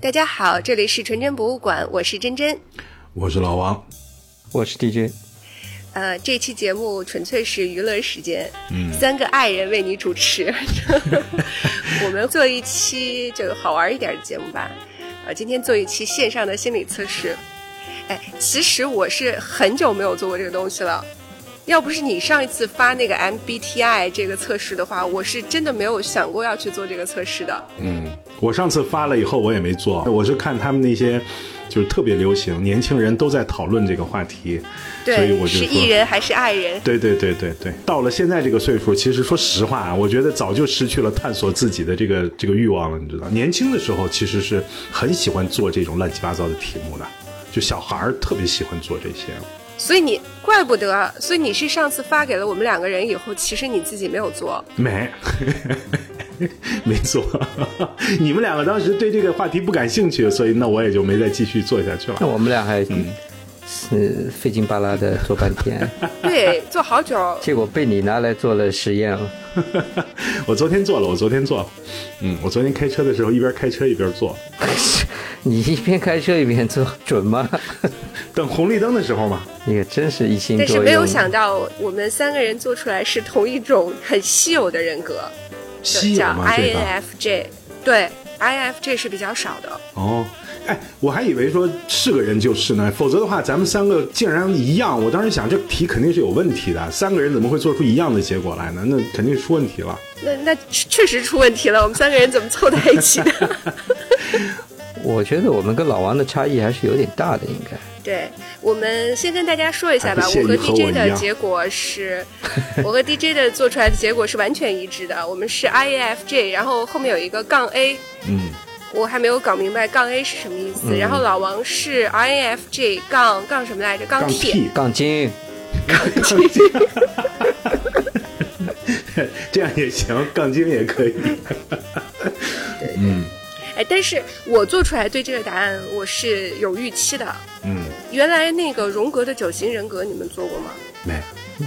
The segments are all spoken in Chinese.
大家好，这里是纯真博物馆，我是真真，我是老王，我是 DJ。呃，这期节目纯粹是娱乐时间，嗯，三个爱人为你主持，我们做一期就好玩一点的节目吧。呃，今天做一期线上的心理测试。哎，其实我是很久没有做过这个东西了。要不是你上一次发那个 MBTI 这个测试的话，我是真的没有想过要去做这个测试的。嗯，我上次发了以后，我也没做，我是看他们那些就是特别流行，年轻人都在讨论这个话题，所以我就说是艺人还是爱人？对对对对对，到了现在这个岁数，其实说实话啊，我觉得早就失去了探索自己的这个这个欲望了。你知道，年轻的时候其实是很喜欢做这种乱七八糟的题目的，就小孩儿特别喜欢做这些。所以你怪不得，所以你是上次发给了我们两个人以后，其实你自己没有做，没，没做。你们两个当时对这个话题不感兴趣，所以那我也就没再继续做下去了。那我们俩还是费劲巴拉的做半天，对，做好久，结果被你拿来做了实验了。我昨天做了，我昨天做，嗯，我昨天开车的时候一边开车一边做。你一边开车一边做准吗？等红绿灯的时候嘛。你也真是一心。但是没有想到，我们三个人做出来是同一种很稀有的人格，叫 INFJ。对，INFJ 是比较少的。哦，哎，我还以为说是个人就是呢，否则的话，咱们三个竟然一样。我当时想，这题肯定是有问题的，三个人怎么会做出一样的结果来呢？那肯定是出问题了。那那确实出问题了，我们三个人怎么凑在一起的？我觉得我们跟老王的差异还是有点大的，应该。对，我们先跟大家说一下吧。我和 DJ 的结果是，我和 DJ 的做出来的结果是完全一致的。我们是 INFJ，然后后面有一个杠 A。嗯。我还没有搞明白杠 A 是什么意思。然后老王是 INFJ 杠杠什么来着？杠 T。杠精。杠精。这样也行，杠精也可以。对嗯。哎，但是我做出来对这个答案我是有预期的。嗯，原来那个荣格的九型人格你们做过吗？没，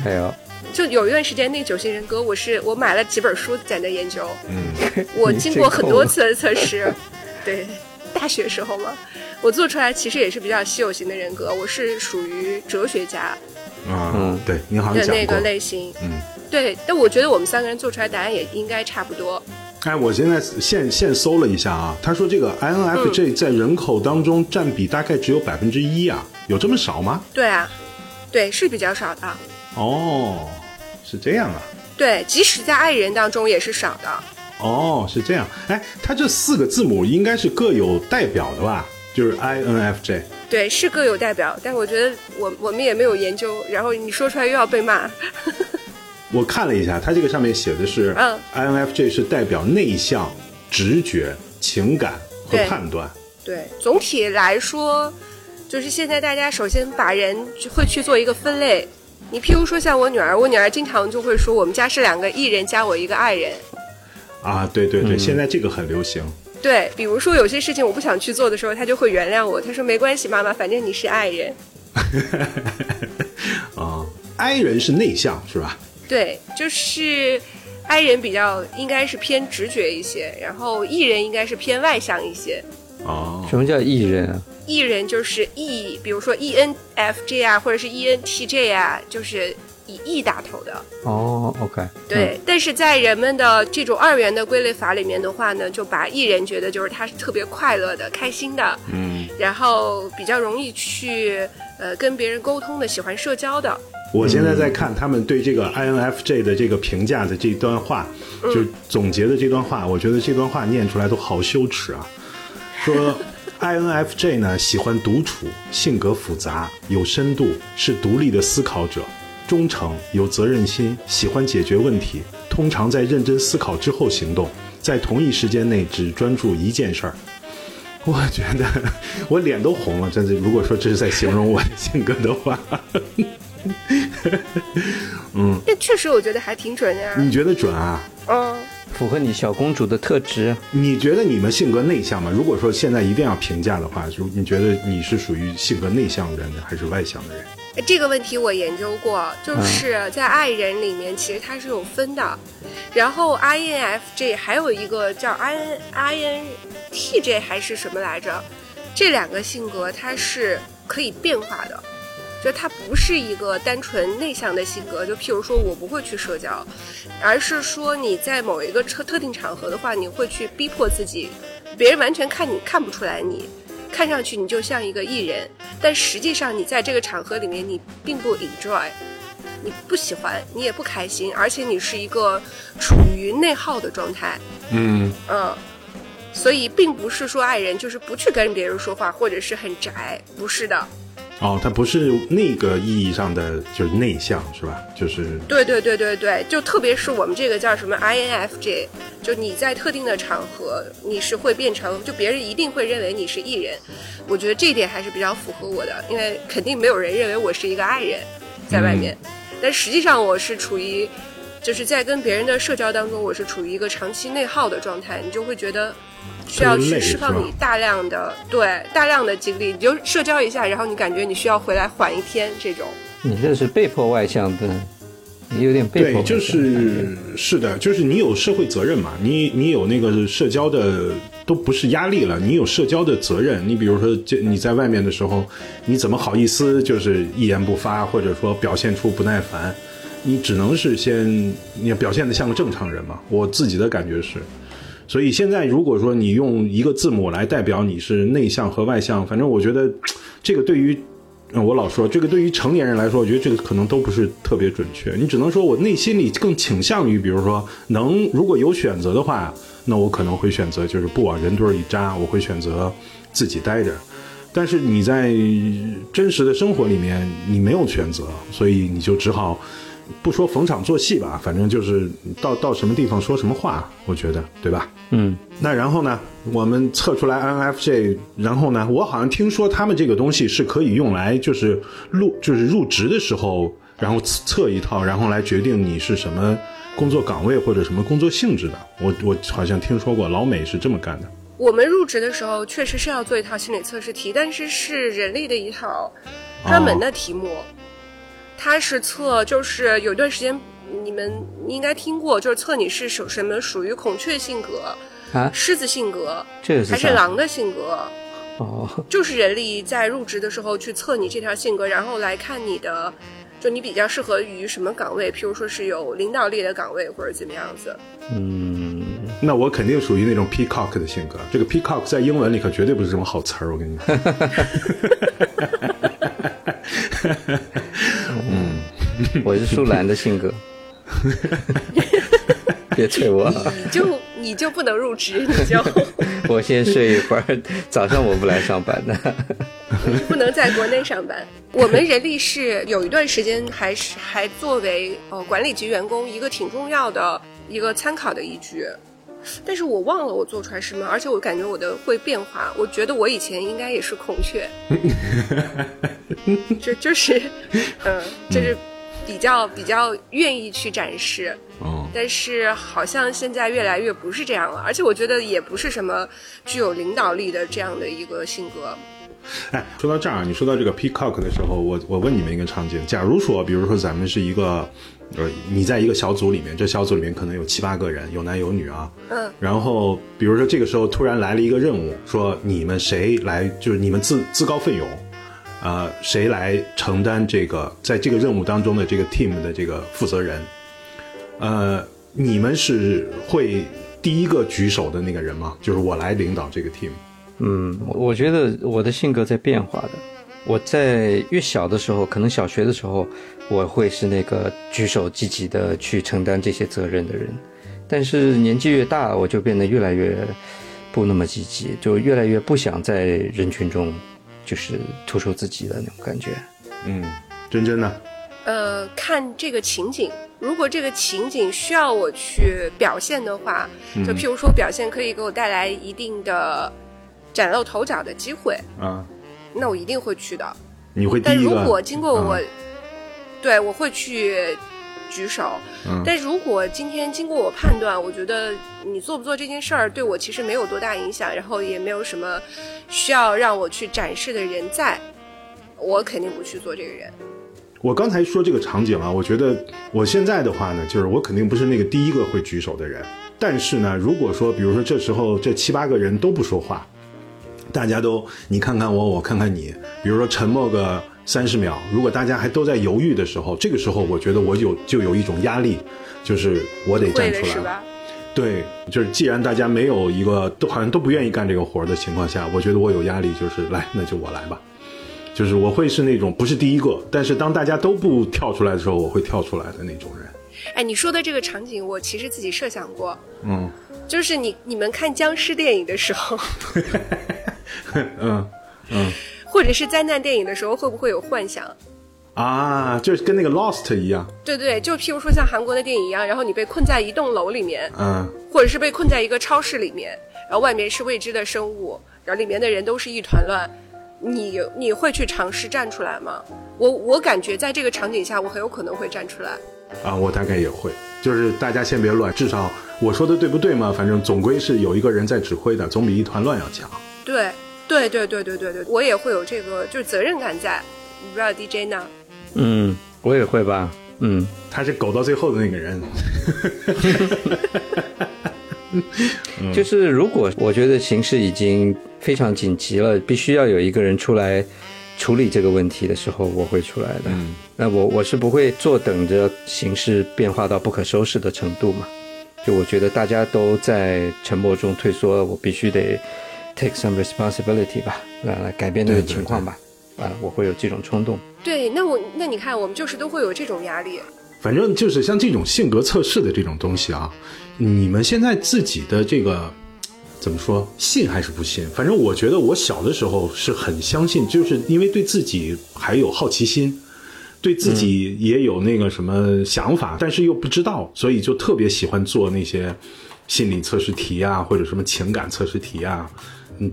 没有。就有一段时间，那个九型人格我是我买了几本书在那研究。嗯，我经过很多次的测试。对，大学时候嘛，我做出来其实也是比较稀有型的人格，我是属于哲学家。嗯，对，你好像的那个类型。嗯，对，但我觉得我们三个人做出来答案也应该差不多。哎，我现在现现搜了一下啊，他说这个 INFJ 在人口当中占比大概只有百分之一啊，有这么少吗？对啊，对，是比较少的。哦，是这样啊。对，即使在爱人当中也是少的。哦，是这样。哎，它这四个字母应该是各有代表的吧？就是 INFJ。对，是各有代表，但我觉得我我们也没有研究，然后你说出来又要被骂。我看了一下，它这个上面写的是，INFJ 是代表内向、直觉、情感和判断。对，总体来说，就是现在大家首先把人会去做一个分类。你譬如说像我女儿，我女儿经常就会说，我们家是两个艺人加我一个爱人。啊，对对对，现在这个很流行。对，比如说有些事情我不想去做的时候，她就会原谅我。她说没关系，妈妈，反正你是爱人。啊，I 人是内向是吧？对，就是 I 人比较应该是偏直觉一些，然后 E 人应该是偏外向一些。哦，什么叫艺人啊艺人就是 E，比如说 ENFJ 啊，或者是 ENTJ 啊，就是以 E 打头的。哦，OK。对，但是在人们的这种二元的归类法里面的话呢，就把艺人觉得就是他是特别快乐的、开心的，嗯，然后比较容易去呃跟别人沟通的、喜欢社交的。我现在在看他们对这个 INFJ 的这个评价的这段话，就总结的这段话，我觉得这段话念出来都好羞耻啊。说 INFJ 呢喜欢独处，性格复杂，有深度，是独立的思考者，忠诚，有责任心，喜欢解决问题，通常在认真思考之后行动，在同一时间内只专注一件事儿。我觉得我脸都红了，真的。如果说这是在形容我的性格的话。嗯，这确实我觉得还挺准呀。你觉得准啊？嗯，符合你小公主的特质。你觉得你们性格内向吗？如果说现在一定要评价的话，就你觉得你是属于性格内向的人还是外向的人？这个问题我研究过，就是在爱人里面，其实它是有分的。然后 INFJ 还有一个叫 IN INTJ 还是什么来着？这两个性格它是可以变化的，就他不是一个单纯内向的性格。就譬如说我不会去社交，而是说你在某一个特特定场合的话，你会去逼迫自己，别人完全看你看不出来你。看上去你就像一个艺人，但实际上你在这个场合里面你并不 enjoy，你不喜欢，你也不开心，而且你是一个处于内耗的状态。嗯嗯，所以并不是说爱人就是不去跟别人说话，或者是很宅，不是的。哦，他不是那个意义上的就是内向是吧？就是对对对对对，就特别是我们这个叫什么 INFJ，就你在特定的场合你是会变成，就别人一定会认为你是艺人。我觉得这一点还是比较符合我的，因为肯定没有人认为我是一个爱人，在外面。但实际上我是处于，就是在跟别人的社交当中，我是处于一个长期内耗的状态，你就会觉得。需要去释放你大量的对大量的精力，你就社交一下，然后你感觉你需要回来缓一天这种。你这是被迫外向的，你有点被迫。对，就是是的，就是你有社会责任嘛，你你有那个社交的都不是压力了，你有社交的责任。你比如说，就你在外面的时候，你怎么好意思就是一言不发，或者说表现出不耐烦？你只能是先你要表现的像个正常人嘛。我自己的感觉是。所以现在，如果说你用一个字母来代表你是内向和外向，反正我觉得，这个对于，我老说这个对于成年人来说，我觉得这个可能都不是特别准确。你只能说我内心里更倾向于，比如说能如果有选择的话，那我可能会选择就是不往人堆里扎，我会选择自己待着。但是你在真实的生活里面，你没有选择，所以你就只好。不说逢场作戏吧，反正就是到到什么地方说什么话，我觉得，对吧？嗯，那然后呢，我们测出来 INFJ，然后呢，我好像听说他们这个东西是可以用来就是入就是入职的时候，然后测一套，然后来决定你是什么工作岗位或者什么工作性质的。我我好像听说过老美是这么干的。我们入职的时候确实是要做一套心理测试题，但是是人力的一套专门的题目。它是测，就是有段时间，你们应该听过，就是测你是属什么，属于孔雀性格啊，狮子性格，这还是狼的性格？哦，就是人力在入职的时候去测你这条性格，然后来看你的，就你比较适合于什么岗位，譬如说是有领导力的岗位或者怎么样子。嗯，那我肯定属于那种 peacock 的性格。这个 peacock 在英文里可绝对不是什么好词儿，我跟你说。嗯，我是树懒的性格，别催我。你就你就不能入职，你就我先睡一会儿，早上我不来上班的。你不能在国内上班。我们人力是有一段时间还是还作为呃管理级员工一个挺重要的一个参考的依据。但是我忘了我做出来什么，而且我感觉我的会变化。我觉得我以前应该也是孔雀，就就是，嗯，就是比较比较愿意去展示。哦。但是好像现在越来越不是这样了，而且我觉得也不是什么具有领导力的这样的一个性格。哎，说到这儿，你说到这个 peacock 的时候，我我问你们一个场景：假如说，比如说咱们是一个。呃，你在一个小组里面，这小组里面可能有七八个人，有男有女啊。嗯。然后，比如说这个时候突然来了一个任务，说你们谁来，就是你们自自告奋勇，呃，谁来承担这个在这个任务当中的这个 team 的这个负责人？呃，你们是会第一个举手的那个人吗？就是我来领导这个 team。嗯，我觉得我的性格在变化的。我在越小的时候，可能小学的时候。我会是那个举手积极的去承担这些责任的人，但是年纪越大，我就变得越来越不那么积极，就越来越不想在人群中就是突出自己的那种感觉。嗯，真真呢？呃，看这个情景，如果这个情景需要我去表现的话，就譬如说表现可以给我带来一定的崭露头角的机会啊，那我一定会去的。你会？但如果经过我。对，我会去举手。嗯，但如果今天经过我判断，我觉得你做不做这件事儿对我其实没有多大影响，然后也没有什么需要让我去展示的人在，我肯定不去做这个人。我刚才说这个场景啊，我觉得我现在的话呢，就是我肯定不是那个第一个会举手的人。但是呢，如果说，比如说这时候这七八个人都不说话，大家都你看看我，我看看你，比如说沉默个三十秒，如果大家还都在犹豫的时候，这个时候我觉得我有就有一种压力，就是我得站出来。对，就是既然大家没有一个都好像都不愿意干这个活的情况下，我觉得我有压力，就是来，那就我来吧。就是我会是那种不是第一个，但是当大家都不跳出来的时候，我会跳出来的那种人。哎，你说的这个场景，我其实自己设想过。嗯，就是你你们看僵尸电影的时候，嗯嗯，或者是灾难电影的时候，会不会有幻想？啊，就是跟那个 Lost 一样。对对，就譬如说像韩国的电影一样，然后你被困在一栋楼里面，嗯，或者是被困在一个超市里面，然后外面是未知的生物，然后里面的人都是一团乱。你你会去尝试站出来吗？我我感觉在这个场景下，我很有可能会站出来。啊，我大概也会，就是大家先别乱，至少我说的对不对嘛？反正总归是有一个人在指挥的，总比一团乱要强。对，对对对对对对，我也会有这个就是责任感在。不知道 DJ 呢？嗯，我也会吧。嗯，他是苟到最后的那个人。就是如果我觉得形势已经非常紧急了，必须要有一个人出来处理这个问题的时候，我会出来的。嗯，那我我是不会坐等着形势变化到不可收拾的程度嘛。就我觉得大家都在沉默中退缩，我必须得 take some responsibility 吧，来来改变这个情况吧。啊，我会有这种冲动。对，那我那你看，我们就是都会有这种压力。反正就是像这种性格测试的这种东西啊，你们现在自己的这个怎么说，信还是不信？反正我觉得我小的时候是很相信，就是因为对自己还有好奇心，对自己也有那个什么想法，但是又不知道，所以就特别喜欢做那些心理测试题啊，或者什么情感测试题啊，嗯，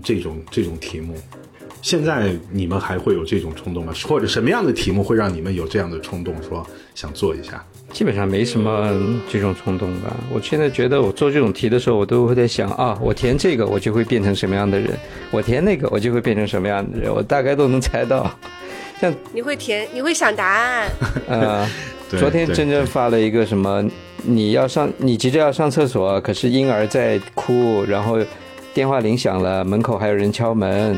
这种这种题目。现在你们还会有这种冲动吗？或者什么样的题目会让你们有这样的冲动，说想做一下？基本上没什么这种冲动吧。我现在觉得，我做这种题的时候，我都会在想啊，我填这个，我就会变成什么样的人；我填那个，我就会变成什么样的人。我大概都能猜到。像你会填，你会想答案。呃，昨天真正发了一个什么？你要上，你急着要上厕所，可是婴儿在哭，然后电话铃响了，门口还有人敲门。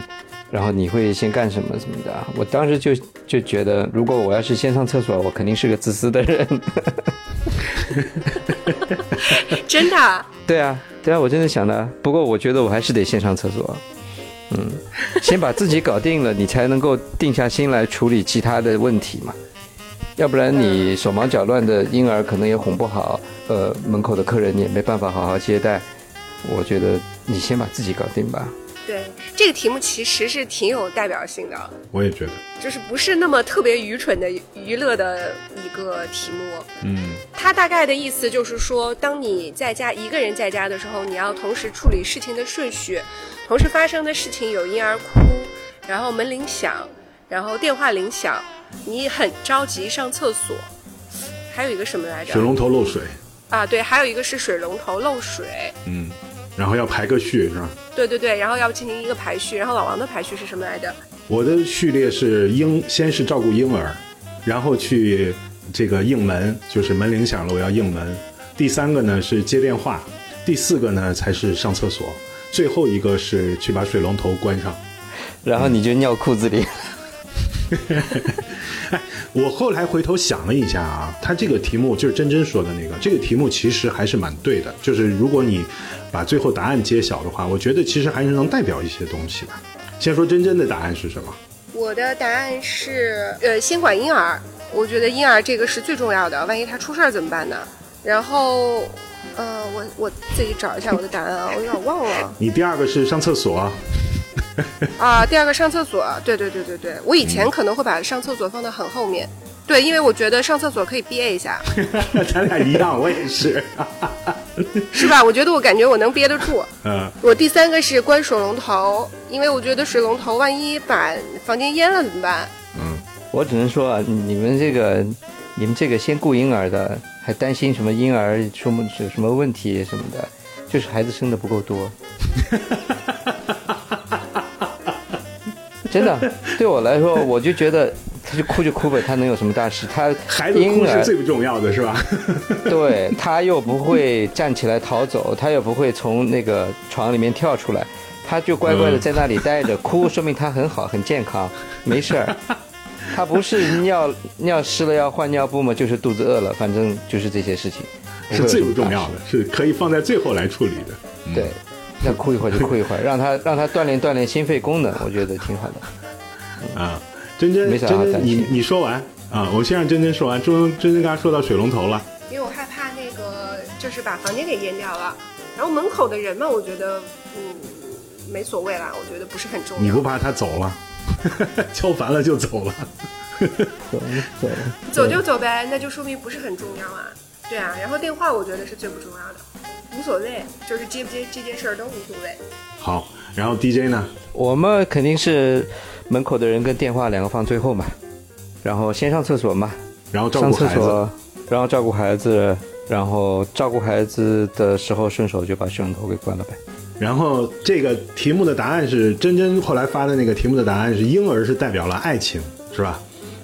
然后你会先干什么什么的？我当时就就觉得，如果我要是先上厕所，我肯定是个自私的人。真的？对啊，对啊，我真的想的。不过我觉得我还是得先上厕所。嗯，先把自己搞定了，你才能够定下心来处理其他的问题嘛。要不然你手忙脚乱的，婴儿可能也哄不好，呃，门口的客人你也没办法好好接待。我觉得你先把自己搞定吧。对这个题目其实是挺有代表性的，我也觉得，就是不是那么特别愚蠢的娱乐的一个题目。嗯，它大概的意思就是说，当你在家一个人在家的时候，你要同时处理事情的顺序，同时发生的事情有婴儿哭，然后门铃响，然后电话铃响，你很着急上厕所，还有一个什么来着？水龙头漏水。啊，对，还有一个是水龙头漏水。嗯。然后要排个序是吧？对对对，然后要进行一个排序。然后老王的排序是什么来着？我的序列是婴，先是照顾婴儿，然后去这个应门，就是门铃响了我要应门。第三个呢是接电话，第四个呢才是上厕所，最后一个是去把水龙头关上。然后你就尿裤子里。哎，我后来回头想了一下啊，他这个题目就是真真说的那个，这个题目其实还是蛮对的。就是如果你把最后答案揭晓的话，我觉得其实还是能代表一些东西的。先说真真的答案是什么？我的答案是，呃，先管婴儿。我觉得婴儿这个是最重要的，万一他出事儿怎么办呢？然后，呃，我我自己找一下我的答案啊，我有点忘了。你第二个是上厕所。啊，第二个上厕所，对对对对对，我以前可能会把上厕所放到很后面，对，因为我觉得上厕所可以憋一下。咱俩一样，我也是，是吧？我觉得我感觉我能憋得住。嗯，我第三个是关水龙头，因为我觉得水龙头万一把房间淹了怎么办？嗯，我只能说啊，你们这个，你们这个先顾婴儿的，还担心什么婴儿出么什么问题什么的，就是孩子生的不够多。真的，对我来说，我就觉得他就哭就哭呗，他能有什么大事？他孩子哭是最不重要的，是吧？对他又不会站起来逃走，他又不会从那个床里面跳出来，他就乖乖的在那里待着，哭说明他很好很健康，没事儿。他不是尿尿湿了要换尿布吗，就是肚子饿了，反正就是这些事情，是最不重要的，是可以放在最后来处理的。嗯对，那哭一会儿就哭一会儿，让他让他锻炼锻炼心肺功能，我觉得挺好的。啊，真真没啥真真，你你说完啊，我先让真真说完。真真真刚才说到水龙头了，因为我害怕那个就是把房间给淹掉了。然后门口的人嘛，我觉得嗯没所谓啦，我觉得不是很重要。你不怕他走了，敲烦了就走了？走走，走就走呗，那就说明不是很重要啊。对啊，然后电话我觉得是最不重要的，无所谓，就是接不接这件事儿都无所谓。好，然后 DJ 呢？我们肯定是门口的人跟电话两个放最后嘛，然后先上厕所嘛，然后照上顾孩子。厕所，然后照顾孩子，然后照顾孩子的时候顺手就把摄像头给关了呗。然后这个题目的答案是真真后来发的那个题目的答案是婴儿是代表了爱情，是吧？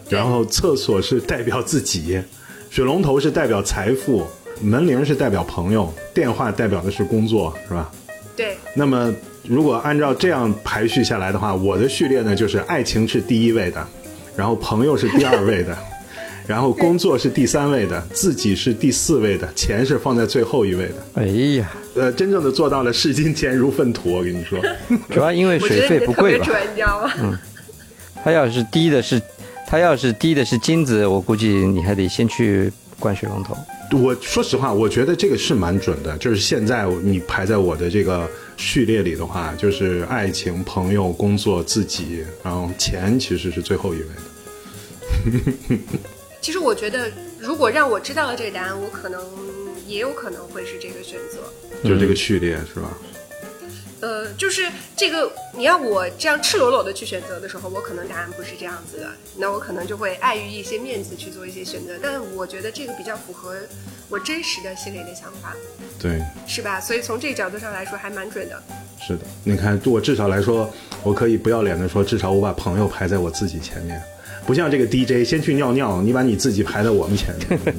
然后厕所是代表自己，水龙头是代表财富，门铃是代表朋友，电话代表的是工作，是吧？对，那么如果按照这样排序下来的话，我的序列呢就是爱情是第一位的，然后朋友是第二位的，然后工作是第三位的，自己是第四位的，钱是放在最后一位的。哎呀，呃，真正的做到了视金钱如粪土，我跟你说。主要因为水费不贵吧？别准，你知道吗？他要是滴的是，他要是滴的是金子，我估计你还得先去灌水龙头。我说实话，我觉得这个是蛮准的。就是现在你排在我的这个序列里的话，就是爱情、朋友、工作、自己，然后钱其实是最后一位的。其实我觉得，如果让我知道了这个答案，我可能也有可能会是这个选择。就是这个序列是吧？呃，就是这个，你要我这样赤裸裸的去选择的时候，我可能答案不是这样子的，那我可能就会碍于一些面子去做一些选择。但我觉得这个比较符合我真实的心里的想法，对，是吧？所以从这个角度上来说，还蛮准的。是的。你看，我至少来说，我可以不要脸的说，至少我把朋友排在我自己前面，不像这个 DJ 先去尿尿，你把你自己排在我们前面。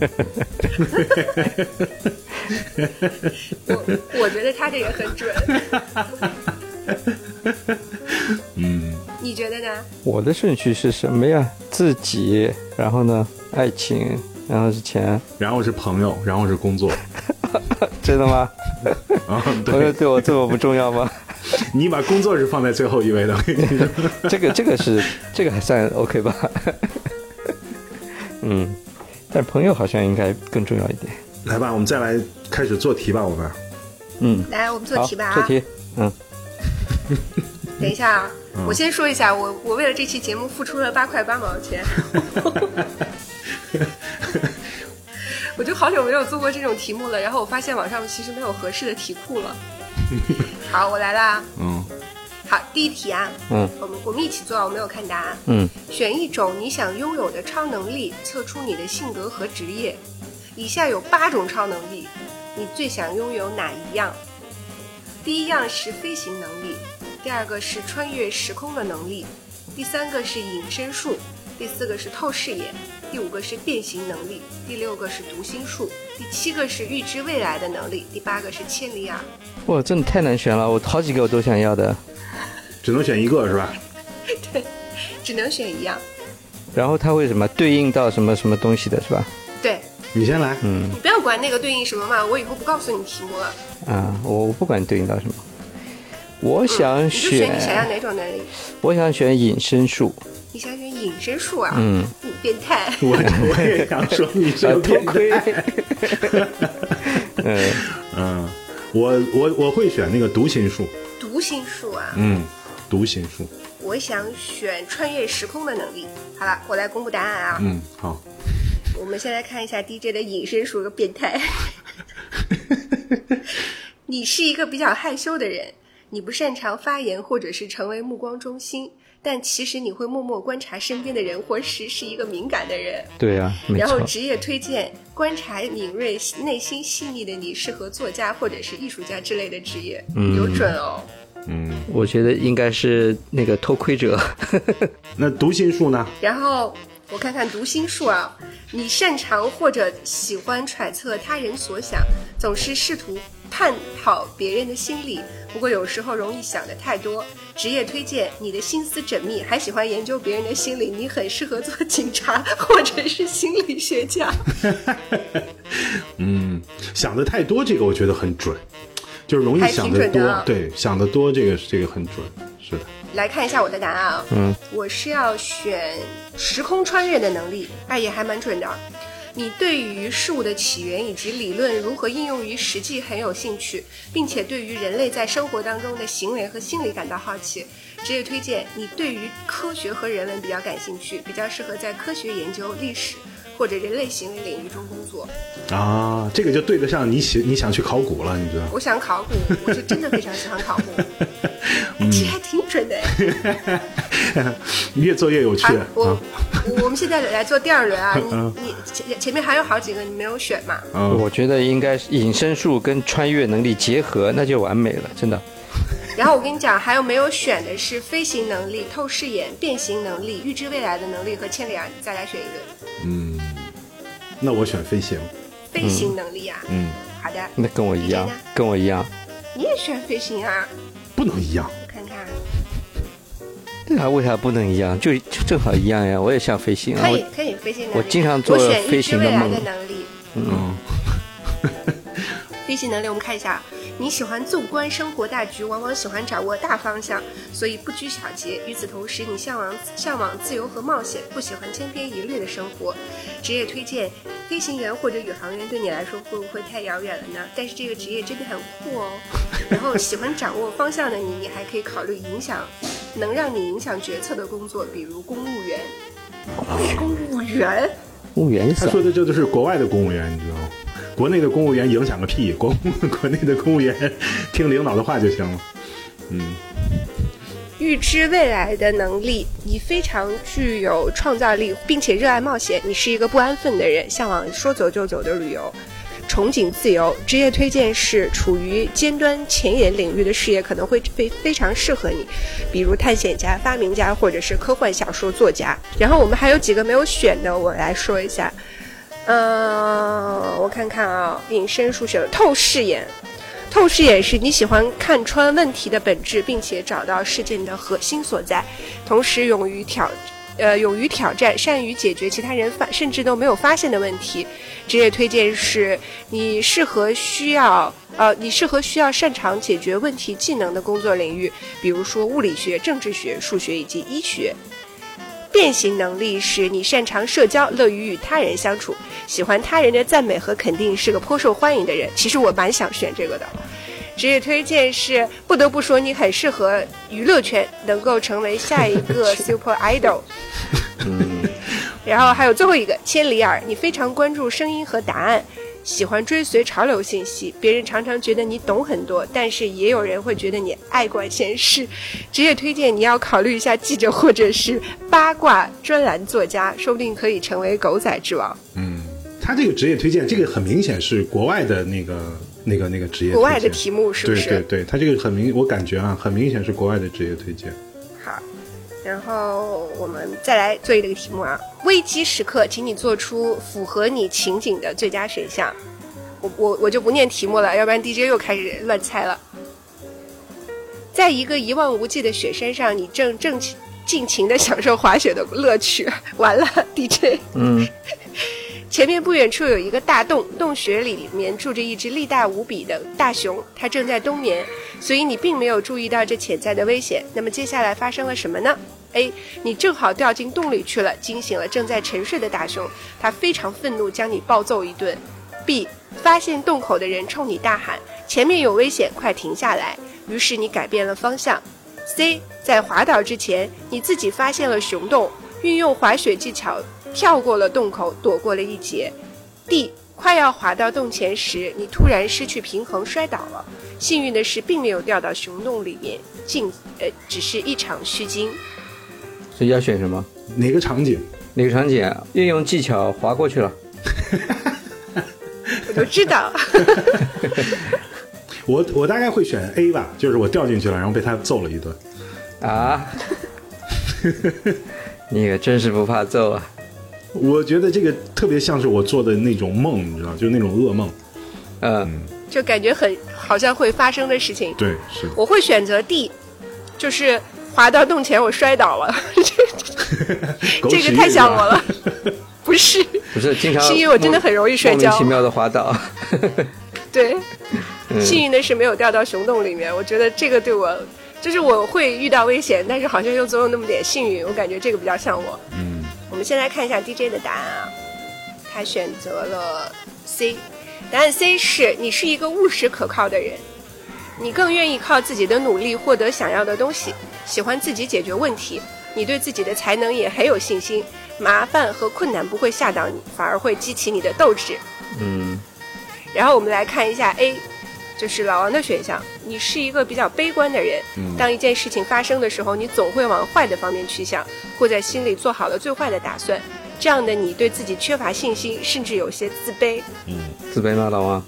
我我觉得他这个很准。嗯，你觉得呢？我的顺序是什么呀？自己，然后呢，爱情，然后是钱。然后是朋友，然后是工作。真的吗？啊，朋友对，对我这么不重要吗？你把工作是放在最后一位的。这个这个是这个还算 OK 吧？嗯，但朋友好像应该更重要一点。来吧，我们再来开始做题吧，我们。嗯，来，我们做，题吧。做题。嗯，等一下啊，我先说一下，我我为了这期节目付出了八块八毛钱。我就好久没有做过这种题目了，然后我发现网上其实没有合适的题库了。好，我来啦。嗯，好，第一题啊，嗯我们我们一起做啊，我没有看答案。嗯，选一种你想拥有的超能力，测出你的性格和职业。以下有八种超能力，你最想拥有哪一样？第一样是飞行能力，第二个是穿越时空的能力，第三个是隐身术，第四个是透视眼，第五个是变形能力，第六个是读心术，第七个是预知未来的能力，第八个是千里眼。哇，真的太难选了，我好几个我都想要的。只能选一个是吧？对只能选一样。然后它会什么对应到什么什么东西的是吧？对你先来。嗯你不要管那个对应什么嘛，我以后不告诉你题目了。啊，我我不管对应到什么，我想你就选你想要，哪种能力？我想选隐身术。你想选隐身术啊？嗯，你变态。我我也想说 你是变窥态。。嗯，嗯，我我我会选那个读心术。读心术啊，嗯，读心术。我想选穿越时空的能力。好了，我来公布答案啊。嗯，好。我们先来看一下 DJ 的隐身术，个变态。你是一个比较害羞的人，你不擅长发言或者是成为目光中心，但其实你会默默观察身边的人或事，是一个敏感的人。对啊，然后职业推荐，观察敏锐、内心细腻的你，适合作家或者是艺术家之类的职业，嗯有准哦。嗯，我觉得应该是那个偷窥者。那读心术呢？然后我看看读心术啊，你擅长或者喜欢揣测他人所想，总是试图探讨别人的心理，不过有时候容易想的太多。职业推荐：你的心思缜密，还喜欢研究别人的心理，你很适合做警察 或者是心理学家。嗯，想的太多，这个我觉得很准，就是容易想得多，对，想的多，这个这个很准，是的。来看一下我的答案啊，嗯，我是要选时空穿越的能力，哎，也还蛮准的。你对于事物的起源以及理论如何应用于实际很有兴趣，并且对于人类在生活当中的行为和心理感到好奇。职业推荐：你对于科学和人文比较感兴趣，比较适合在科学研究、历史。或者人类行为领域中工作啊，这个就对得上你喜你想去考古了，你知道？我想考古，我是真的非常喜欢考古，其实还挺准的。越做越有趣。我我们现在来做第二轮啊，你你前前面还有好几个你没有选嘛？我觉得应该是隐身术跟穿越能力结合，那就完美了，真的。然后我跟你讲，还有没有选的是飞行能力、透视眼、变形能力、预知未来的能力和千里眼，你再来选一个。嗯。那我选飞行，飞行能力啊，嗯，好的，那跟我一样，跟我一样，你也选飞行啊？不能一样，看看，对啊，为啥不能一样？就就正好一样呀，我也想飞行啊，可以可以飞行，我经常做飞行的梦，的能力。嗯，飞行能力，我们看一下。你喜欢纵观生活大局，往往喜欢掌握大方向，所以不拘小节。与此同时，你向往向往自由和冒险，不喜欢千篇一律的生活。职业推荐：飞行员或者宇航员对你来说会不会太遥远了呢？但是这个职业真的很酷哦。然后喜欢掌握方向的你，你还可以考虑影响，能让你影响决策的工作，比如公务员。公务员？公务员？他说的这都是国外的公务员，你知道吗？国内的公务员影响个屁！国国内的公务员听领导的话就行了。嗯，预知未来的能力，你非常具有创造力，并且热爱冒险。你是一个不安分的人，向往说走就走的旅游，憧憬自由。职业推荐是处于尖端前沿领域的事业，可能会非非常适合你，比如探险家、发明家或者是科幻小说作家。然后我们还有几个没有选的，我来说一下。嗯，我看看啊，隐身术学透视眼。透视眼是你喜欢看穿问题的本质，并且找到事件的核心所在，同时勇于挑，呃，勇于挑战，善于解决其他人发甚至都没有发现的问题。职业推荐是你适合需要，呃，你适合需要擅长解决问题技能的工作领域，比如说物理学、政治学、数学以及医学。变形能力是你擅长社交，乐于与他人相处，喜欢他人的赞美和肯定，是个颇受欢迎的人。其实我蛮想选这个的。职业推荐是不得不说你很适合娱乐圈，能够成为下一个 super idol。嗯。然后还有最后一个千里耳，你非常关注声音和答案。喜欢追随潮流信息，别人常常觉得你懂很多，但是也有人会觉得你爱管闲事。职业推荐你要考虑一下记者或者是八卦专栏作家，说不定可以成为狗仔之王。嗯，他这个职业推荐，这个很明显是国外的那个、那个、那个职业。国外的题目是不是？对对对，他这个很明，我感觉啊，很明显是国外的职业推荐。好。然后我们再来做一个题目啊，危机时刻，请你做出符合你情景的最佳选项。我我我就不念题目了，要不然 DJ 又开始乱猜了。在一个一望无际的雪山上，你正正尽情的享受滑雪的乐趣。完了，DJ。嗯。前面不远处有一个大洞，洞穴里面住着一只力大无比的大熊，它正在冬眠，所以你并没有注意到这潜在的危险。那么接下来发生了什么呢？A，你正好掉进洞里去了，惊醒了正在沉睡的大熊，它非常愤怒，将你暴揍一顿。B，发现洞口的人冲你大喊：“前面有危险，快停下来！”于是你改变了方向。C，在滑倒之前，你自己发现了熊洞，运用滑雪技巧跳过了洞口，躲过了一劫。D，快要滑到洞前时，你突然失去平衡摔倒了，幸运的是并没有掉到熊洞里面，竟呃只是一场虚惊。所以要选什么？哪个场景？哪个场景？运用技巧划过去了。我都知道。我我大概会选 A 吧，就是我掉进去了，然后被他揍了一顿。啊？你可真是不怕揍啊！我觉得这个特别像是我做的那种梦，你知道，就是那种噩梦。嗯，就感觉很好像会发生的事情。对，是的。我会选择 D，就是滑到洞前我摔倒了，这个太像我了。不是，不是经常，是因为我真的很容易摔跤，莫名其妙的滑倒。对，幸运的是没有掉到熊洞里面。我觉得这个对我，就是我会遇到危险，但是好像又总有那么点幸运。我感觉这个比较像我。嗯，我们先来看一下 DJ 的答案啊，他选择了 C，答案 C 是你是一个务实可靠的人，你更愿意靠自己的努力获得想要的东西，喜欢自己解决问题，你对自己的才能也很有信心。麻烦和困难不会吓到你，反而会激起你的斗志。嗯，然后我们来看一下 A，就是老王的选项。你是一个比较悲观的人，当一件事情发生的时候，你总会往坏的方面去想，会在心里做好了最坏的打算。这样的你对自己缺乏信心，甚至有些自卑。嗯，自卑吗，老王？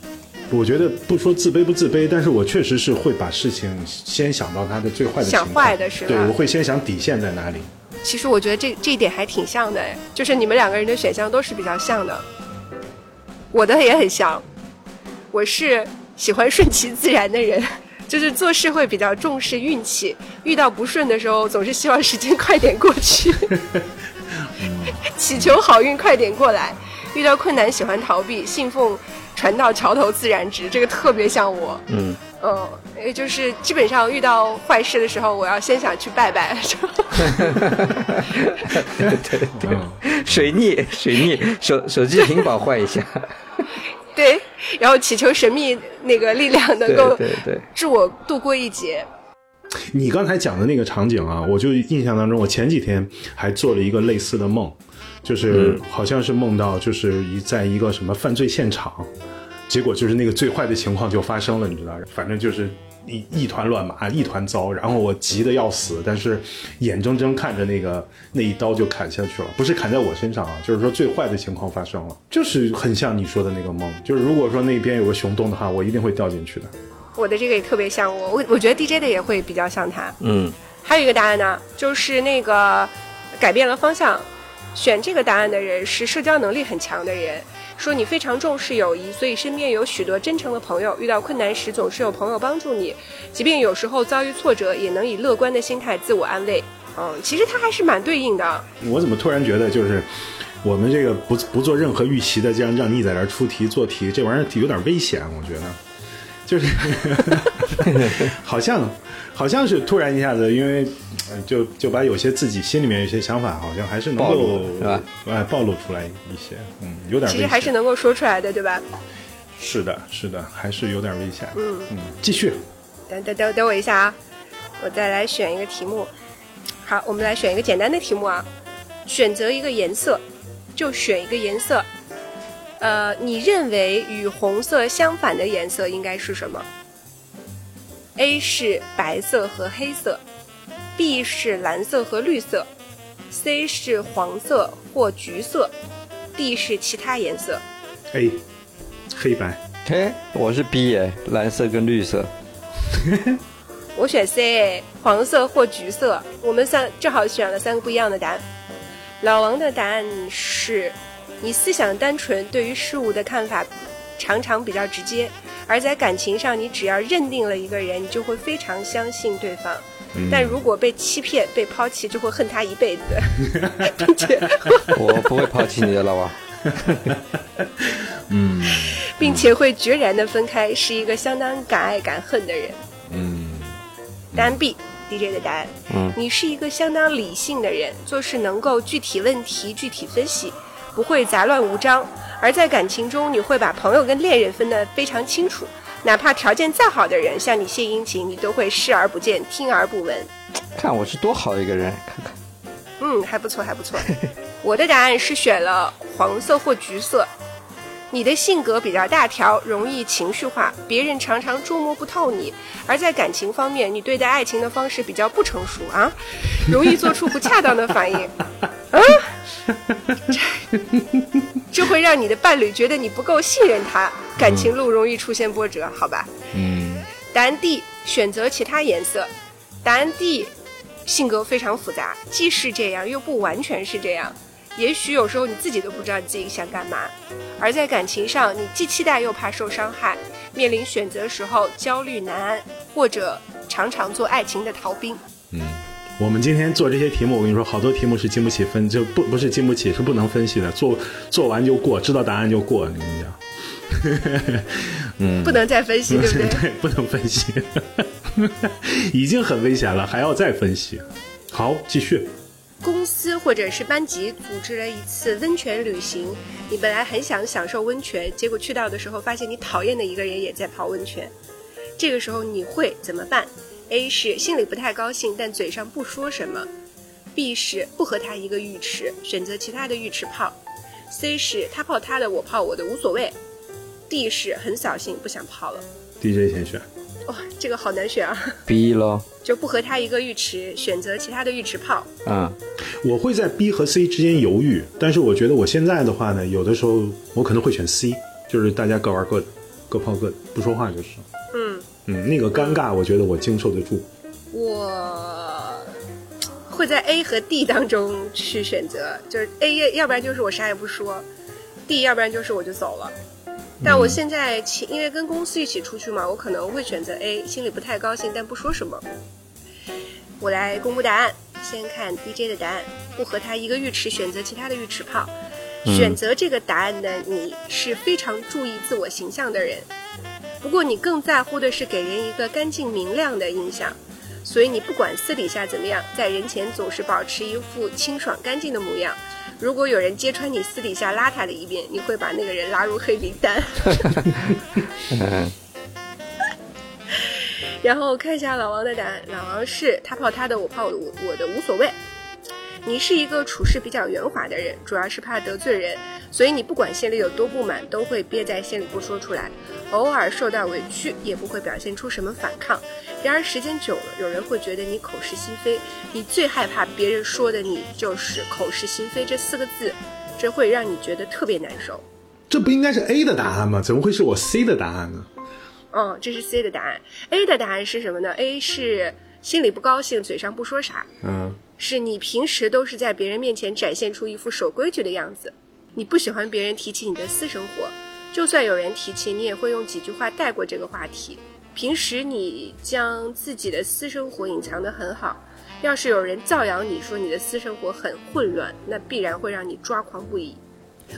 我觉得不说自卑不自卑，但是我确实是会把事情先想到它的最坏的想坏的是吧？对，我会先想底线在哪里。其实我觉得这这一点还挺像的，就是你们两个人的选项都是比较像的，我的也很像，我是喜欢顺其自然的人，就是做事会比较重视运气，遇到不顺的时候总是希望时间快点过去，祈求好运快点过来，遇到困难喜欢逃避，信奉船到桥头自然直，这个特别像我，嗯。嗯，也就是基本上遇到坏事的时候，我要先想去拜拜。对对对，水逆水逆，手手机屏保换一下。对，然后祈求神秘那个力量能够对对助我度过一劫。你刚才讲的那个场景啊，我就印象当中，我前几天还做了一个类似的梦，就是好像是梦到就是一在一个什么犯罪现场。结果就是那个最坏的情况就发生了，你知道，反正就是一一团乱麻，一团糟。然后我急得要死，但是眼睁睁看着那个那一刀就砍下去了，不是砍在我身上啊，就是说最坏的情况发生了，就是很像你说的那个梦，就是如果说那边有个熊洞的话，我一定会掉进去的。我的这个也特别像我，我我觉得 DJ 的也会比较像他。嗯，还有一个答案呢，就是那个改变了方向，选这个答案的人是社交能力很强的人。说你非常重视友谊，所以身边有许多真诚的朋友。遇到困难时，总是有朋友帮助你，即便有时候遭遇挫折，也能以乐观的心态自我安慰。嗯，其实他还是蛮对应的。我怎么突然觉得，就是我们这个不不做任何预期的，这样让你在这儿出题做题，这玩意儿有点危险，我觉得。就是，好像，好像是突然一下子，因为，就就把有些自己心里面有些想法，好像还是能够是吧？哎，暴露出来一些，嗯，有点。其实还是能够说出来的，对吧？是的，是的，还是有点危险。嗯嗯，继续。等等等等我一下啊，我再来选一个题目。好，我们来选一个简单的题目啊，选择一个颜色，就选一个颜色。呃，你认为与红色相反的颜色应该是什么？A 是白色和黑色，B 是蓝色和绿色，C 是黄色或橘色，D 是其他颜色。A，黑白。嘿，我是 B 哎，蓝色跟绿色。我选 C，黄色或橘色。我们三正好选了三个不一样的答案。老王的答案是。你思想单纯，对于事物的看法常常比较直接，而在感情上，你只要认定了一个人，你就会非常相信对方。但如果被欺骗、被抛弃，就会恨他一辈子。并且，我不会抛弃你的，老王。嗯，并且会决然的分开，是一个相当敢爱敢恨的人。嗯，答案 B，DJ 的答案。嗯，你是一个相当理性的人，做事能够具体问题具体分析。不会杂乱无章，而在感情中，你会把朋友跟恋人分得非常清楚。哪怕条件再好的人向你献殷勤，你都会视而不见，听而不闻。看我是多好的一个人，看看。嗯，还不错，还不错。我的答案是选了黄色或橘色。你的性格比较大条，容易情绪化，别人常常捉摸不透你。而在感情方面，你对待爱情的方式比较不成熟啊，容易做出不恰当的反应。啊，这会让你的伴侣觉得你不够信任他，感情路容易出现波折，好吧？嗯。答案 D，选择其他颜色。答案 D，性格非常复杂，既是这样，又不完全是这样。也许有时候你自己都不知道你自己想干嘛。而在感情上，你既期待又怕受伤害，面临选择时候焦虑难安，或者常常做爱情的逃兵。嗯，我们今天做这些题目，我跟你说，好多题目是经不起分，就不不是经不起，是不能分析的。做做完就过，知道答案就过。我跟你讲，嗯，不能再分析，对不对？对，不能分析，已经很危险了，还要再分析。好，继续。公司或者是班级组织了一次温泉旅行，你本来很想享受温泉，结果去到的时候发现你讨厌的一个人也在泡温泉，这个时候你会怎么办？A 是心里不太高兴，但嘴上不说什么；B 是不和他一个浴池，选择其他的浴池泡；C 是他泡他的，我泡我的，无所谓；D 是很扫兴，不想泡了。DJ 先选。哇，这个好难选啊！B 咯，就不和他一个浴池，选择其他的浴池泡。嗯，我会在 B 和 C 之间犹豫，但是我觉得我现在的话呢，有的时候我可能会选 C，就是大家各玩各的，各泡各的，不说话就是。嗯嗯，那个尴尬，我觉得我经受得住。我会在 A 和 D 当中去选择，就是 A 要不然就是我啥也不说，D 要不然就是我就走了。但我现在因为跟公司一起出去嘛，我可能会选择 A，心里不太高兴，但不说什么。我来公布答案，先看 DJ 的答案，不和他一个浴池，选择其他的浴池泡。选择这个答案的你是非常注意自我形象的人，不过你更在乎的是给人一个干净明亮的印象，所以你不管私底下怎么样，在人前总是保持一副清爽干净的模样。如果有人揭穿你私底下邋遢的一面，你会把那个人拉入黑名单。然后看一下老王的答案，老王是他泡他的，我泡我我的无所谓。你是一个处事比较圆滑的人，主要是怕得罪人，所以你不管心里有多不满，都会憋在心里不说出来。偶尔受到委屈，也不会表现出什么反抗。然而时间久了，有人会觉得你口是心非。你最害怕别人说的你就是口是心非这四个字，这会让你觉得特别难受。这不应该是 A 的答案吗？怎么会是我 C 的答案呢？嗯，这是 C 的答案。A 的答案是什么呢？A 是心里不高兴，嘴上不说啥。嗯。是你平时都是在别人面前展现出一副守规矩的样子，你不喜欢别人提起你的私生活，就算有人提起，你也会用几句话带过这个话题。平时你将自己的私生活隐藏得很好，要是有人造谣你说你的私生活很混乱，那必然会让你抓狂不已。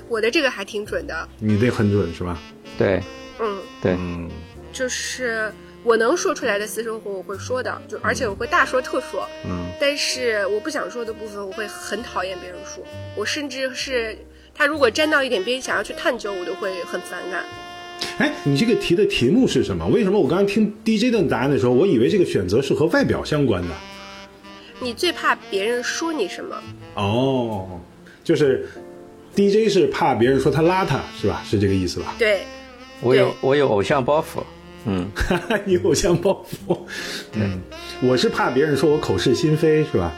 我的这个还挺准的，你这很准是吧？对，嗯，对，嗯，就是。我能说出来的私生活我会说的，就而且我会大说特说。嗯，但是我不想说的部分，我会很讨厌别人说。我甚至是他如果沾到一点边，想要去探究，我都会很反感。哎，你这个题的题目是什么？为什么我刚刚听 DJ 的答案的时候，我以为这个选择是和外表相关的？你最怕别人说你什么？哦，就是 DJ 是怕别人说他邋遢，是吧？是这个意思吧？对，我有我有偶像包袱。嗯，你偶像包袱。嗯，我是怕别人说我口是心非，是吧？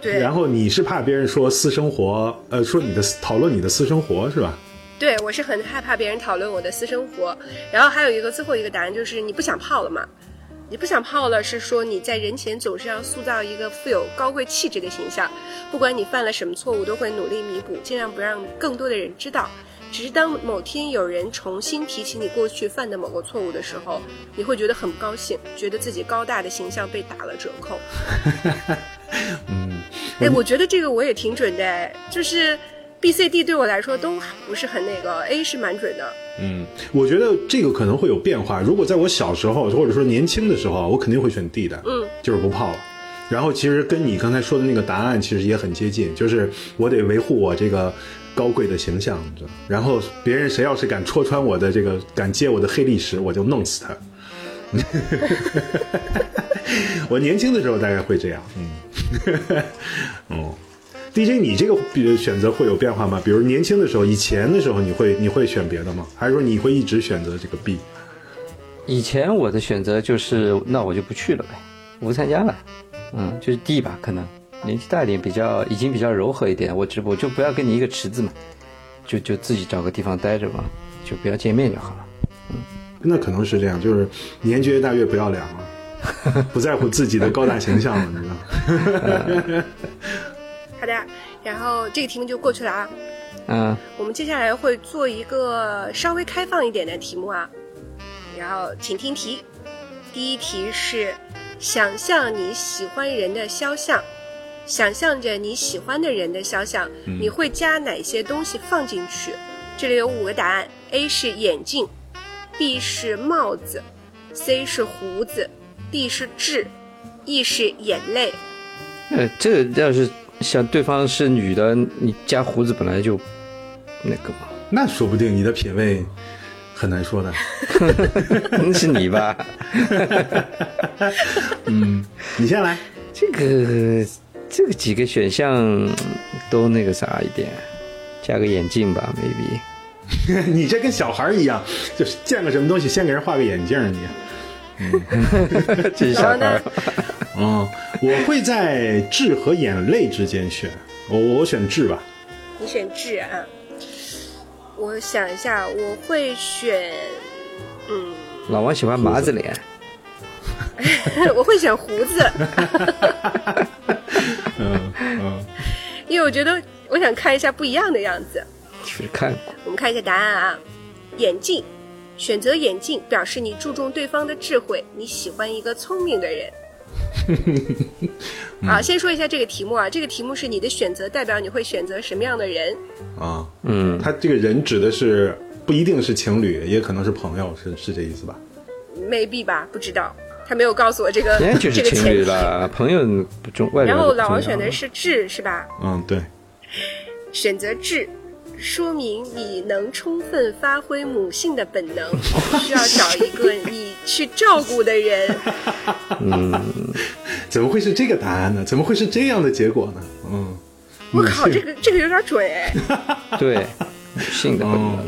对。然后你是怕别人说私生活，呃，说你的讨论你的私生活，是吧？对，我是很害怕别人讨论我的私生活。然后还有一个最后一个答案就是你不想泡了嘛？你不想泡了，是说你在人前总是要塑造一个富有高贵气质的形象，不管你犯了什么错误，都会努力弥补，尽量不让更多的人知道。只是当某天有人重新提起你过去犯的某个错误的时候，你会觉得很不高兴，觉得自己高大的形象被打了折扣。嗯，哎，我觉得这个我也挺准的，就是 B、C、D 对我来说都不是很那个，A 是蛮准的。嗯，我觉得这个可能会有变化。如果在我小时候或者说年轻的时候，我肯定会选 D 的，嗯，就是不泡了。然后其实跟你刚才说的那个答案其实也很接近，就是我得维护我这个。高贵的形象，你知道然后别人谁要是敢戳穿我的这个，敢揭我的黑历史，我就弄死他。我年轻的时候大概会这样，嗯，哦，DJ，你这个选择会有变化吗？比如年轻的时候，以前的时候，你会你会选别的吗？还是说你会一直选择这个 B？以前我的选择就是，那我就不去了呗，我不参加了，嗯，就是 D 吧，可能。年纪大一点，比较已经比较柔和一点，我直播就不要跟你一个池子嘛，就就自己找个地方待着嘛，就不要见面就好了。嗯，那可能是这样，就是年纪越大越不要脸了，不在乎自己的高大形象了，你知道。好的，然后这个题目就过去了啊。嗯，我们接下来会做一个稍微开放一点的题目啊，然后请听题。第一题是：想象你喜欢人的肖像，想象着你喜欢的人的肖像，你会加哪些东西放进去？这里有五个答案：A 是眼镜，B 是帽子，C 是胡子，D 是痣，E 是眼泪。呃，这个要是像对方是女的，你加胡子本来就那个嘛，那说不定你的品味很难说的。那是你吧？嗯，你先来。这个这个几个选项都那个啥一点，加个眼镜吧，maybe。你这跟小孩一样，就是见个什么东西先给人画个眼镜儿，你。这是小孩儿。嗯，我会在痣和眼泪之间选，我我选痣吧。你选痣啊？我想一下，我会选，嗯，老王喜欢麻子脸，我会选胡子，嗯嗯，因为我觉得我想看一下不一样的样子。去看。我们看一下答案啊，眼镜，选择眼镜表示你注重对方的智慧，你喜欢一个聪明的人。好，先说一下这个题目啊，这个题目是你的选择代表你会选择什么样的人？啊，嗯，他这个人指的是不一定是情侣，也可能是朋友，是是这意思吧？maybe 吧，不知道，他没有告诉我这个人家 就是情这个前提。侣了，朋友不重，然后老王选的是智，是吧？嗯，对，选择智，说明你能充分发挥母性的本能，需要找一个你去照顾的人。嗯怎么会是这个答案呢？怎么会是这样的结果呢？嗯，我靠，这个这个有点准哎，对，女性的本能。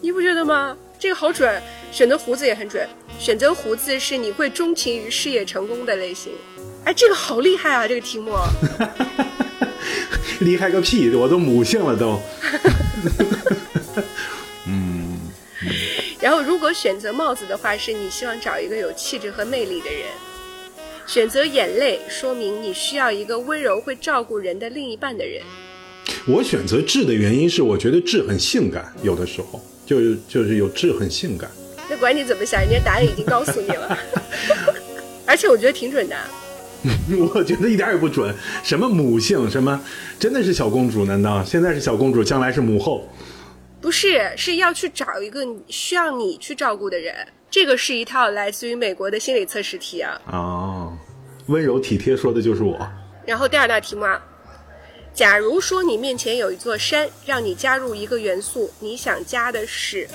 你不觉得吗？这个好准，选择胡子也很准。选择胡子是你会钟情于事业成功的类型。哎，这个好厉害啊！这个题目，厉害个屁！我都母性了都。嗯 然后如果选择帽子的话，是你希望找一个有气质和魅力的人。选择眼泪，说明你需要一个温柔、会照顾人的另一半的人。我选择痣的原因是，我觉得痣很性感，有的时候就是就是有痣很性感。那管你怎么想，人家答案已经告诉你了，而且我觉得挺准的。我觉得一点也不准，什么母性，什么真的是小公主？难道现在是小公主，将来是母后？不是，是要去找一个需要你去照顾的人。这个是一套来自于美国的心理测试题啊。哦，温柔体贴说的就是我。然后第二道题目啊，假如说你面前有一座山，让你加入一个元素，你想加的是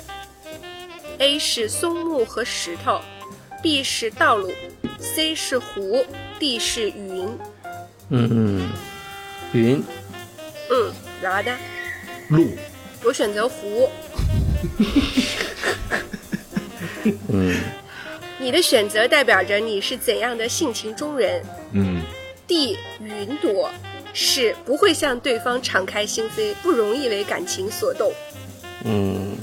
A 是松木和石头，B 是道路，C 是湖，D 是云。嗯嗯，云，嗯，然后呢？路，我选择湖。嗯，你的选择代表着你是怎样的性情中人。嗯，D 云朵是不会向对方敞开心扉，不容易为感情所动。嗯，